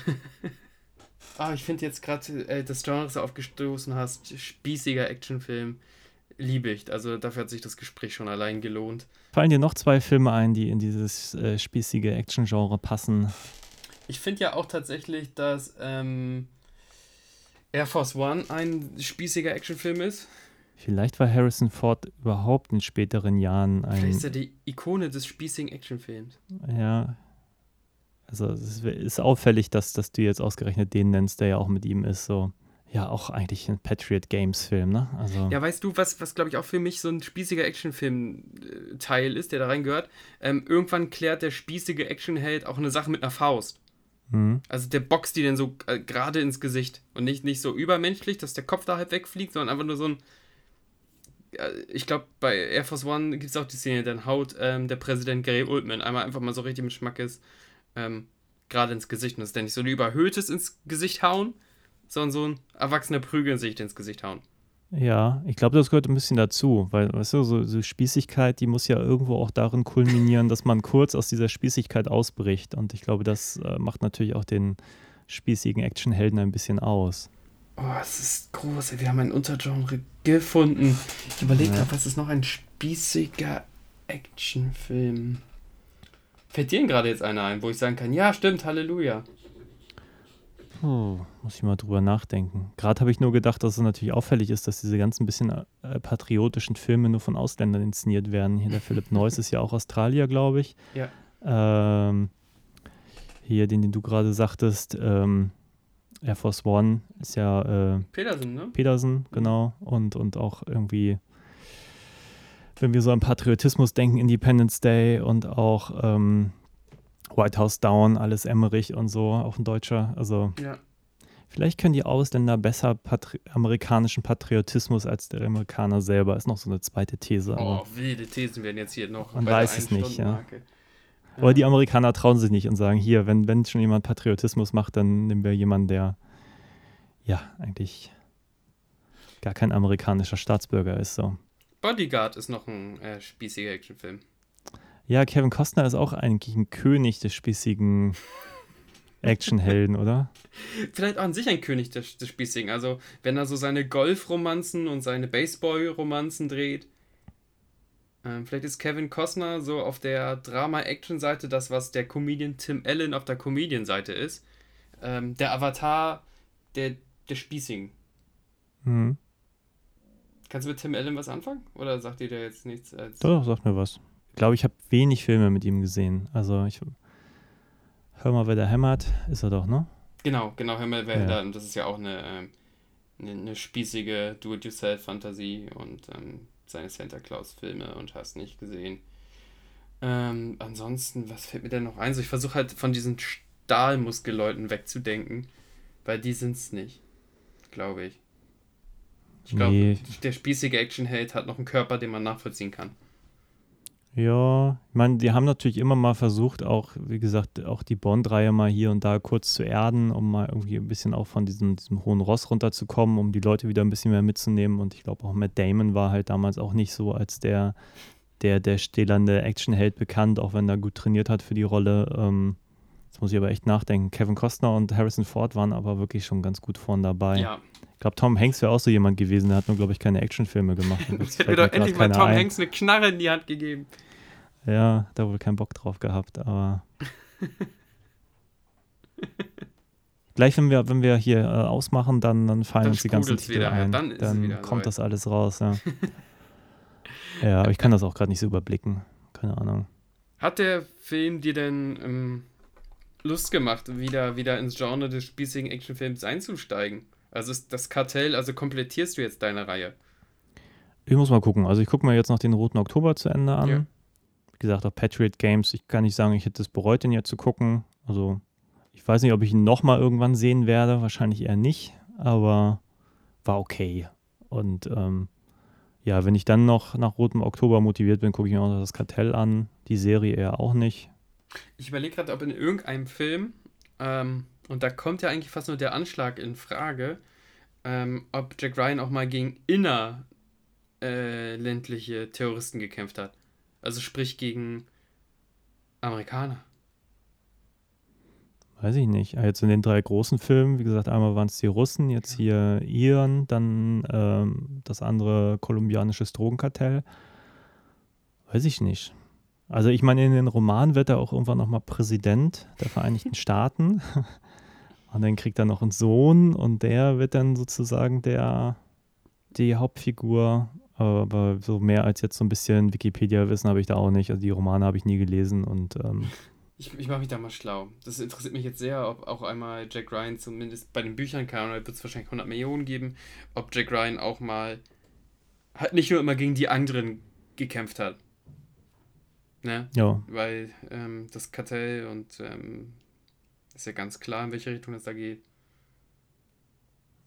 Ah, ich finde jetzt gerade, äh, das Genre, das du aufgestoßen hast, spießiger Actionfilm, liebe ich. Also dafür hat sich das Gespräch schon allein gelohnt. Fallen dir noch zwei Filme ein, die in dieses äh, spießige Action-Genre passen? Ich finde ja auch tatsächlich, dass ähm, Air Force One ein spießiger Actionfilm ist. Vielleicht war Harrison Ford überhaupt in späteren Jahren Vielleicht ein. ist er die Ikone des spießigen Actionfilms. Ja. Also es ist, ist auffällig, dass, dass du jetzt ausgerechnet den nennst, der ja auch mit ihm ist. So. Ja, auch eigentlich ein Patriot Games-Film, ne? Also. Ja, weißt du, was, was glaube ich auch für mich so ein spießiger Actionfilm-Teil ist, der da reingehört? Ähm, irgendwann klärt der spießige Actionheld auch eine Sache mit einer Faust. Mhm. Also der boxt die dann so äh, gerade ins Gesicht. Und nicht, nicht so übermenschlich, dass der Kopf da halb wegfliegt, sondern einfach nur so ein. Äh, ich glaube, bei Air Force One gibt es auch die Szene, dann haut ähm, der Präsident Gary Oldman einmal einfach mal so richtig mit Schmackes ähm, gerade ins Gesicht. Und das ist dann nicht so ein überhöhtes ins Gesicht hauen, sondern so ein erwachsener Prügel sich ins Gesicht hauen. Ja, ich glaube, das gehört ein bisschen dazu, weil, weißt du, so, so Spießigkeit, die muss ja irgendwo auch darin kulminieren, dass man kurz aus dieser Spießigkeit ausbricht. Und ich glaube, das äh, macht natürlich auch den spießigen Actionhelden ein bisschen aus. Oh, es ist groß. ey. Wir haben ein Untergenre gefunden. Ich überlege Ja. gerade, was ist noch ein spießiger Actionfilm? Fällt dir gerade jetzt einer ein, wo ich sagen kann, ja, stimmt, Halleluja. Puh, muss ich mal drüber nachdenken. Gerade habe ich nur gedacht, dass es natürlich auffällig ist, dass diese ganzen bisschen äh, patriotischen Filme nur von Ausländern inszeniert werden. Hier der Philipp Neuss ist ja auch Australier, glaube ich. Ja. Ähm, hier, den, den du gerade sagtest, ähm, Air Force One ist ja äh, Petersen, ne? Petersen, genau. Und, und auch irgendwie, wenn wir so an Patriotismus denken, Independence Day und auch ähm, White House Down, alles Emmerich und so, auch ein Deutscher. Also Ja. vielleicht können die Ausländer besser patri amerikanischen Patriotismus als der Amerikaner selber. Ist noch so eine zweite These. Aber, Oh, wilde Thesen werden jetzt hier noch. Man weiß es nicht, ja. Ein-Stunden-Marke. aber die Amerikaner trauen sich nicht und sagen, hier, wenn, wenn schon jemand Patriotismus macht, dann nehmen wir jemanden, der ja eigentlich gar kein amerikanischer Staatsbürger ist. So. Bodyguard ist noch ein äh, spießiger Actionfilm. Ja, Kevin Costner ist auch eigentlich ein König des spießigen Actionhelden, oder? Vielleicht auch an sich ein König des, des Spießigen. Also, wenn er so seine Golf-Romanzen und seine Baseball-Romanzen dreht. Ähm, vielleicht ist Kevin Costner so auf der Drama-Action-Seite das, was der Comedian Tim Allen auf der Comedian-Seite ist. Ähm, der Avatar der, der Spießigen. Mhm. Kannst du mit Tim Allen was anfangen? Oder sagt dir der jetzt nichts? Als Doch, sag mir was. Ich glaube, ich habe wenig Filme mit ihm gesehen. Also ich hör mal, wer da hämmert, ist er doch, ne? Genau, genau, Himmel Ja. ja. Und das ist ja auch eine, ähm, eine, eine spießige Do-it-yourself-Fantasie und ähm, seine Santa Claus-Filme und hast nicht gesehen. Ähm, ansonsten, was fällt mir denn noch ein? So, ich versuche halt von diesen Stahlmuskelleuten wegzudenken, weil die sind's nicht, glaube ich. Ich glaube, Nee. der spießige Actionheld hat noch einen Körper, den man nachvollziehen kann. Ja, ich meine, die haben natürlich immer mal versucht, auch, wie gesagt, auch die Bond-Reihe mal hier und da kurz zu erden, um mal irgendwie ein bisschen auch von diesem, diesem hohen Ross runterzukommen, um die Leute wieder ein bisschen mehr mitzunehmen. Und ich glaube auch Matt Damon war halt damals auch nicht so als der, der, der stählernde Actionheld bekannt, auch wenn er gut trainiert hat für die Rolle. Ähm, Jetzt muss ich aber echt nachdenken. Kevin Costner und Harrison Ford waren aber wirklich schon ganz gut vorn dabei. Ja. Ich glaube, Tom Hanks wäre auch so jemand gewesen, der hat nur, glaube ich, keine Actionfilme gemacht. Jetzt hätte mir doch endlich mal Tom Hanks eine Knarre in die Hand gegeben. Ja, da wohl keinen Bock drauf gehabt, aber. Gleich, wenn wir, wenn wir hier äh, ausmachen, dann, dann fallen Dann uns die ganzen Titel wieder, ein. dann wieder kommt soweit. das alles raus, ja. ja, aber ich kann das auch gerade nicht so überblicken. Keine Ahnung. Hat der Film dir denn ähm, Lust gemacht, wieder, wieder ins Genre des spießigen Actionfilms einzusteigen? Also ist das Kartell, also komplettierst du jetzt deine Reihe? Ich muss mal gucken. Also ich gucke mir jetzt noch den Roten Oktober zu Ende an. Ja. Gesagt, auch Patriot Games. Ich kann nicht sagen, ich hätte es bereut, den jetzt zu gucken. Also ich weiß nicht, ob ich ihn nochmal irgendwann sehen werde. Wahrscheinlich eher nicht. Aber war okay. Und ähm, ja, wenn ich dann noch nach Rotem Oktober motiviert bin, gucke ich mir auch das Kartell an. Die Serie eher auch nicht. Ich überlege gerade, ob in irgendeinem Film, ähm, und da kommt ja eigentlich fast nur der Anschlag in Frage, ähm, ob Jack Ryan auch mal gegen innerländliche Terroristen gekämpft hat. Also sprich gegen Amerikaner. Weiß ich nicht. Ah, Jetzt in den drei großen Filmen, wie gesagt, einmal waren es die Russen, jetzt hier Iran, dann ähm, das andere kolumbianisches Drogenkartell. Weiß ich nicht. Also ich meine, in den Romanen wird er auch irgendwann nochmal Präsident der Vereinigten Staaten. Und dann kriegt er noch einen Sohn und der wird dann sozusagen der, die Hauptfigur. Aber so mehr als jetzt so ein bisschen Wikipedia-Wissen habe ich da auch nicht. Also die Romane habe ich nie gelesen und ähm, Ich, ich mache mich da mal schlau. Das interessiert mich jetzt sehr, ob auch einmal Jack Ryan zumindest bei den Büchern kam, da wird es wahrscheinlich 100 Millionen geben, ob Jack Ryan auch mal halt nicht nur immer gegen die anderen gekämpft hat. Ne? ja, Weil ähm, das Kartell und ähm, ist ja ganz klar, in welche Richtung es da geht.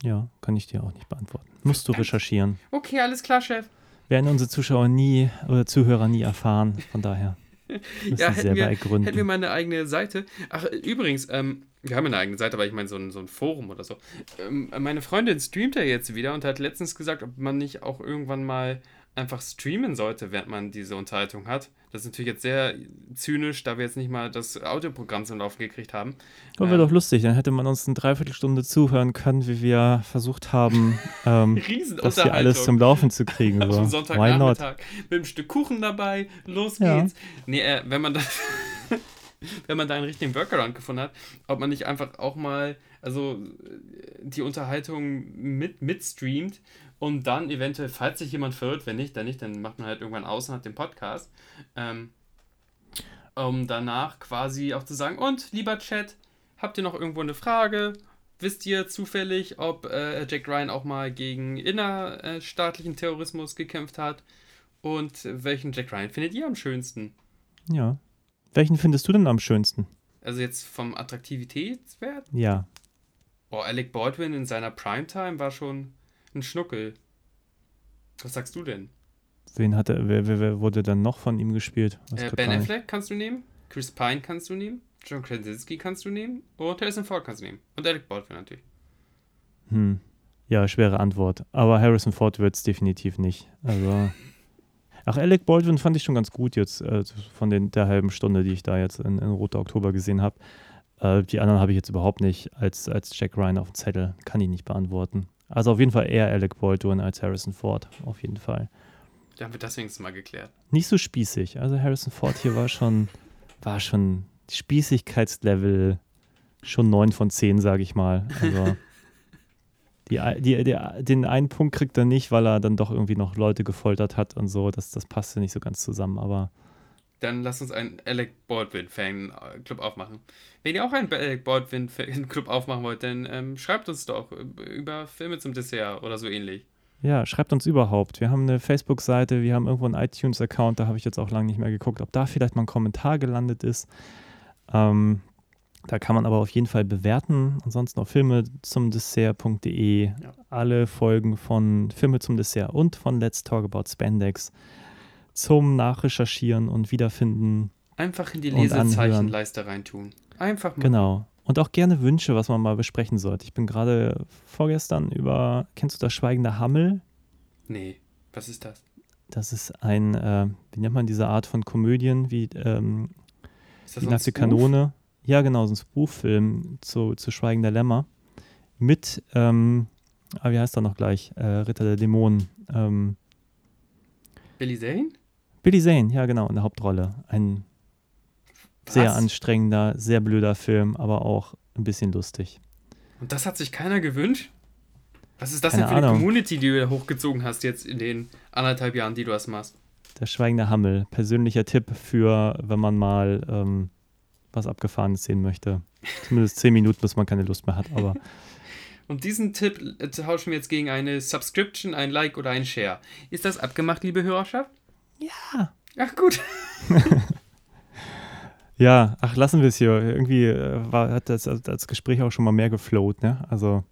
Ja, kann ich dir auch nicht beantworten. Musst du recherchieren. Okay, alles klar, Chef. werden unsere Zuschauer nie oder Zuhörer nie erfahren. Von daher Ja, hätten wir, ergründen. hätten wir mal eine eigene Seite. Ach, übrigens, ähm, wir haben eine eigene Seite, aber ich meine so ein, so ein Forum oder so. Ähm, meine Freundin streamt ja jetzt wieder und hat letztens gesagt, ob man nicht auch irgendwann mal einfach streamen sollte, während man diese Unterhaltung hat. Das ist natürlich jetzt sehr zynisch, da wir jetzt nicht mal das Audioprogramm zum Laufen gekriegt haben. Das wäre Ähm, doch lustig, dann hätte man uns eine Dreiviertelstunde zuhören können, wie wir versucht haben, ähm, das hier alles zum Laufen zu kriegen. Am So. Not? Sonntagnachmittag mit einem Stück Kuchen dabei, los Ja. geht's. Nee, äh, wenn man da wenn man da einen richtigen Workaround gefunden hat, ob man nicht einfach auch mal also äh, die Unterhaltung mit mitstreamt und dann eventuell, falls sich jemand verirrt, wenn nicht, dann nicht, dann macht man halt irgendwann aus und hat den Podcast, ähm, um danach quasi auch zu sagen, und lieber Chat, habt ihr noch irgendwo eine Frage? Wisst ihr zufällig, ob äh, Jack Ryan auch mal gegen innerstaatlichen Terrorismus gekämpft hat? Und welchen Jack Ryan findet ihr am schönsten? Ja. Welchen findest du denn am schönsten? Also jetzt vom Attraktivitätswert? Ja. Boah, Alec Baldwin in seiner Primetime war schon ein Schnuckel. Was sagst du denn? Wen hatte, wer, wer, wer wurde dann noch von ihm gespielt? Äh, ben. Affleck kannst du nehmen, Chris Pine kannst du nehmen, John Krasinski kannst du nehmen und Harrison Ford kannst du nehmen. Und Alec Baldwin natürlich. Hm. Ja, schwere Antwort. Aber Harrison Ford wird es definitiv nicht. Also. Ach, Alec Baldwin fand ich schon ganz gut jetzt äh, von den, der halben Stunde, die ich da jetzt in, in Roter Oktober gesehen habe. Äh, die anderen habe ich jetzt überhaupt nicht als, als Jack Ryan auf dem Zettel. Kann ich nicht beantworten. Also auf jeden Fall eher Alec Baldwin als Harrison Ford. Auf jeden Fall. Da haben wir das wenigstens mal geklärt. Nicht so spießig. Also Harrison Ford hier war schon, war schon Spießigkeitslevel schon 9 von 10, sage ich mal. Also die, die, die, den einen Punkt kriegt er nicht, weil er dann doch irgendwie noch Leute gefoltert hat und so. Das, das passte nicht so ganz zusammen, aber Dann lasst uns einen Alec Baldwin-Fan-Club aufmachen. Wenn ihr auch einen Alec Baldwin-Fan-Club aufmachen wollt, dann ähm, schreibt uns doch über Filme zum Dessert oder so ähnlich. ja, schreibt uns überhaupt. Wir haben eine Facebook-Seite, wir haben irgendwo einen iTunes-Account, da habe ich jetzt auch lange nicht mehr geguckt, ob da vielleicht mal ein Kommentar gelandet ist. Ähm, da kann man aber auf jeden Fall bewerten. Ansonsten auf Filme zum Dessert.de. Ja. Alle Folgen von Filme zum Dessert und von Let's Talk About Spandex zum Nachrecherchieren und Wiederfinden. Einfach in die. Lesezeichenleiste reintun. Einfach mal. Genau. Und auch gerne Wünsche, was man mal besprechen sollte. Ich bin gerade vorgestern über, kennst du das Schweigende Hammel? Nee, was ist das? Das ist ein, äh, wie nennt man diese Art von Komödien, wie ähm, Ist das die nackte? Kanone. Ja, genau, so ein Spoof-Film zu, zu Schweigen der Lämmer. Mit, ähm, ah, wie heißt er noch gleich? Äh, Ritter der Dämonen. Ähm, Billy Zane? Billy Zane, ja, genau, in der Hauptrolle. Ein sehr Was? anstrengender, sehr blöder Film, aber auch ein bisschen lustig. Und das hat sich keiner gewünscht? Was ist das Keine denn für eine Ahnung. Community, die du da hochgezogen hast jetzt in den anderthalb Jahren, die du das machst? Der schweigende Hammel. Persönlicher Tipp für, wenn man mal ähm, was Abgefahrenes sehen möchte. Zumindest zehn Minuten, bis man keine Lust mehr hat, aber Und diesen Tipp äh, tauschen wir jetzt gegen eine Subscription, ein Like oder ein Share. Ist das abgemacht, liebe Hörerschaft? Ja. Ach gut. Ja, ach, lassen wir es hier. Irgendwie äh, war, hat das, das Gespräch auch schon mal mehr geflowt, ne? Also,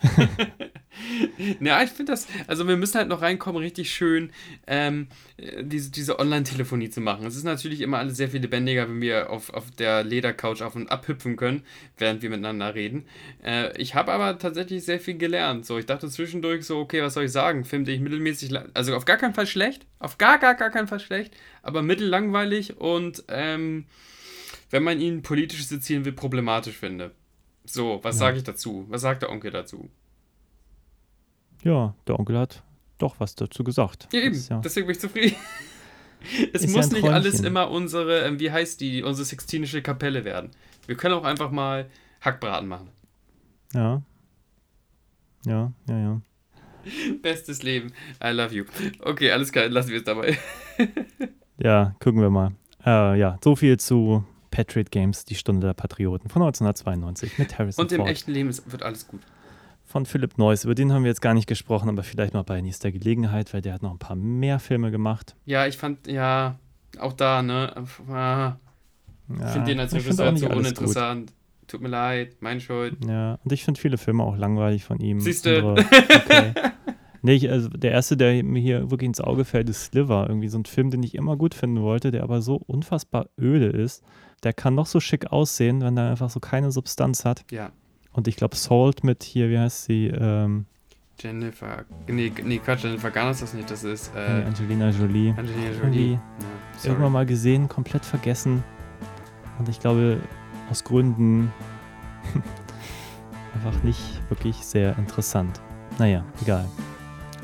Ja, ich finde das, also wir müssen halt noch reinkommen, richtig schön ähm, äh, diese, diese Online-Telefonie zu machen. Es ist natürlich immer alles sehr viel lebendiger, wenn wir auf, auf der Ledercouch auf und ab hüpfen können, während wir miteinander reden. Äh, ich habe aber tatsächlich sehr viel gelernt. So, ich dachte zwischendurch so, okay, was soll ich sagen? Film, den ich mittelmäßig, also auf gar keinen Fall schlecht, auf gar, gar, gar keinen Fall schlecht, aber mittellangweilig und ähm, wenn man ihn politisch sezieren will, problematisch finde. So, was Ja. sage ich dazu? Was sagt der Onkel dazu? Ja, der Onkel hat doch was dazu gesagt. Ja, eben. Ja, Deswegen bin ich zufrieden. es Ist ja muss ein nicht alles immer unsere, ähm, wie heißt die, unsere sextinische Kapelle werden. Wir können auch einfach mal Hackbraten machen. ja. Ja, ja, ja. Bestes Leben. I love you. Okay, alles klar, lassen wir es dabei. Ja, gucken wir mal. Äh, ja, so viel zu Patriot Games, die Stunde der Patrioten von 1992 mit Harrison Und im Ford. echten Leben wird alles gut. Von Philipp Neuss. Über den haben wir jetzt gar nicht gesprochen, aber vielleicht mal bei nächster Gelegenheit, weil der hat noch ein paar mehr Filme gemacht. Ja, ich fand, ja, auch da, ne? Ah, Ich Ja, finde den als Regisseur zu uninteressant. Tut mir leid, meine Schuld. Gut. Ja, und ich finde viele Filme auch langweilig von ihm. Siehste. Andere- Okay. nee, ich, also der erste, der mir hier wirklich ins Auge fällt, ist Sliver. Irgendwie so ein Film, den ich immer gut finden wollte, der aber so unfassbar öde ist. Der kann noch so schick aussehen, wenn er einfach so keine Substanz hat. Ja, Und ich glaube, Salt mit hier, wie heißt sie? Ähm, Jennifer. Nee, nee, Quatsch, Jennifer Garner ist das nicht, das ist nee, äh, Angelina Jolie. Angelina Jolie. Ja. Irgendwann mal gesehen, komplett vergessen. Und ich glaube, aus Gründen einfach nicht wirklich sehr interessant. Naja, egal.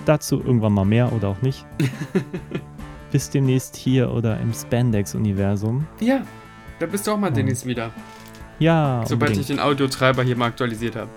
Dazu irgendwann mal mehr oder auch nicht. Bis demnächst hier oder im Spandex-Universum. Ja, da bist du auch mal Und- demnächst wieder. Ja, Sobald ich unbedingt. den Audiotreiber hier mal aktualisiert habe.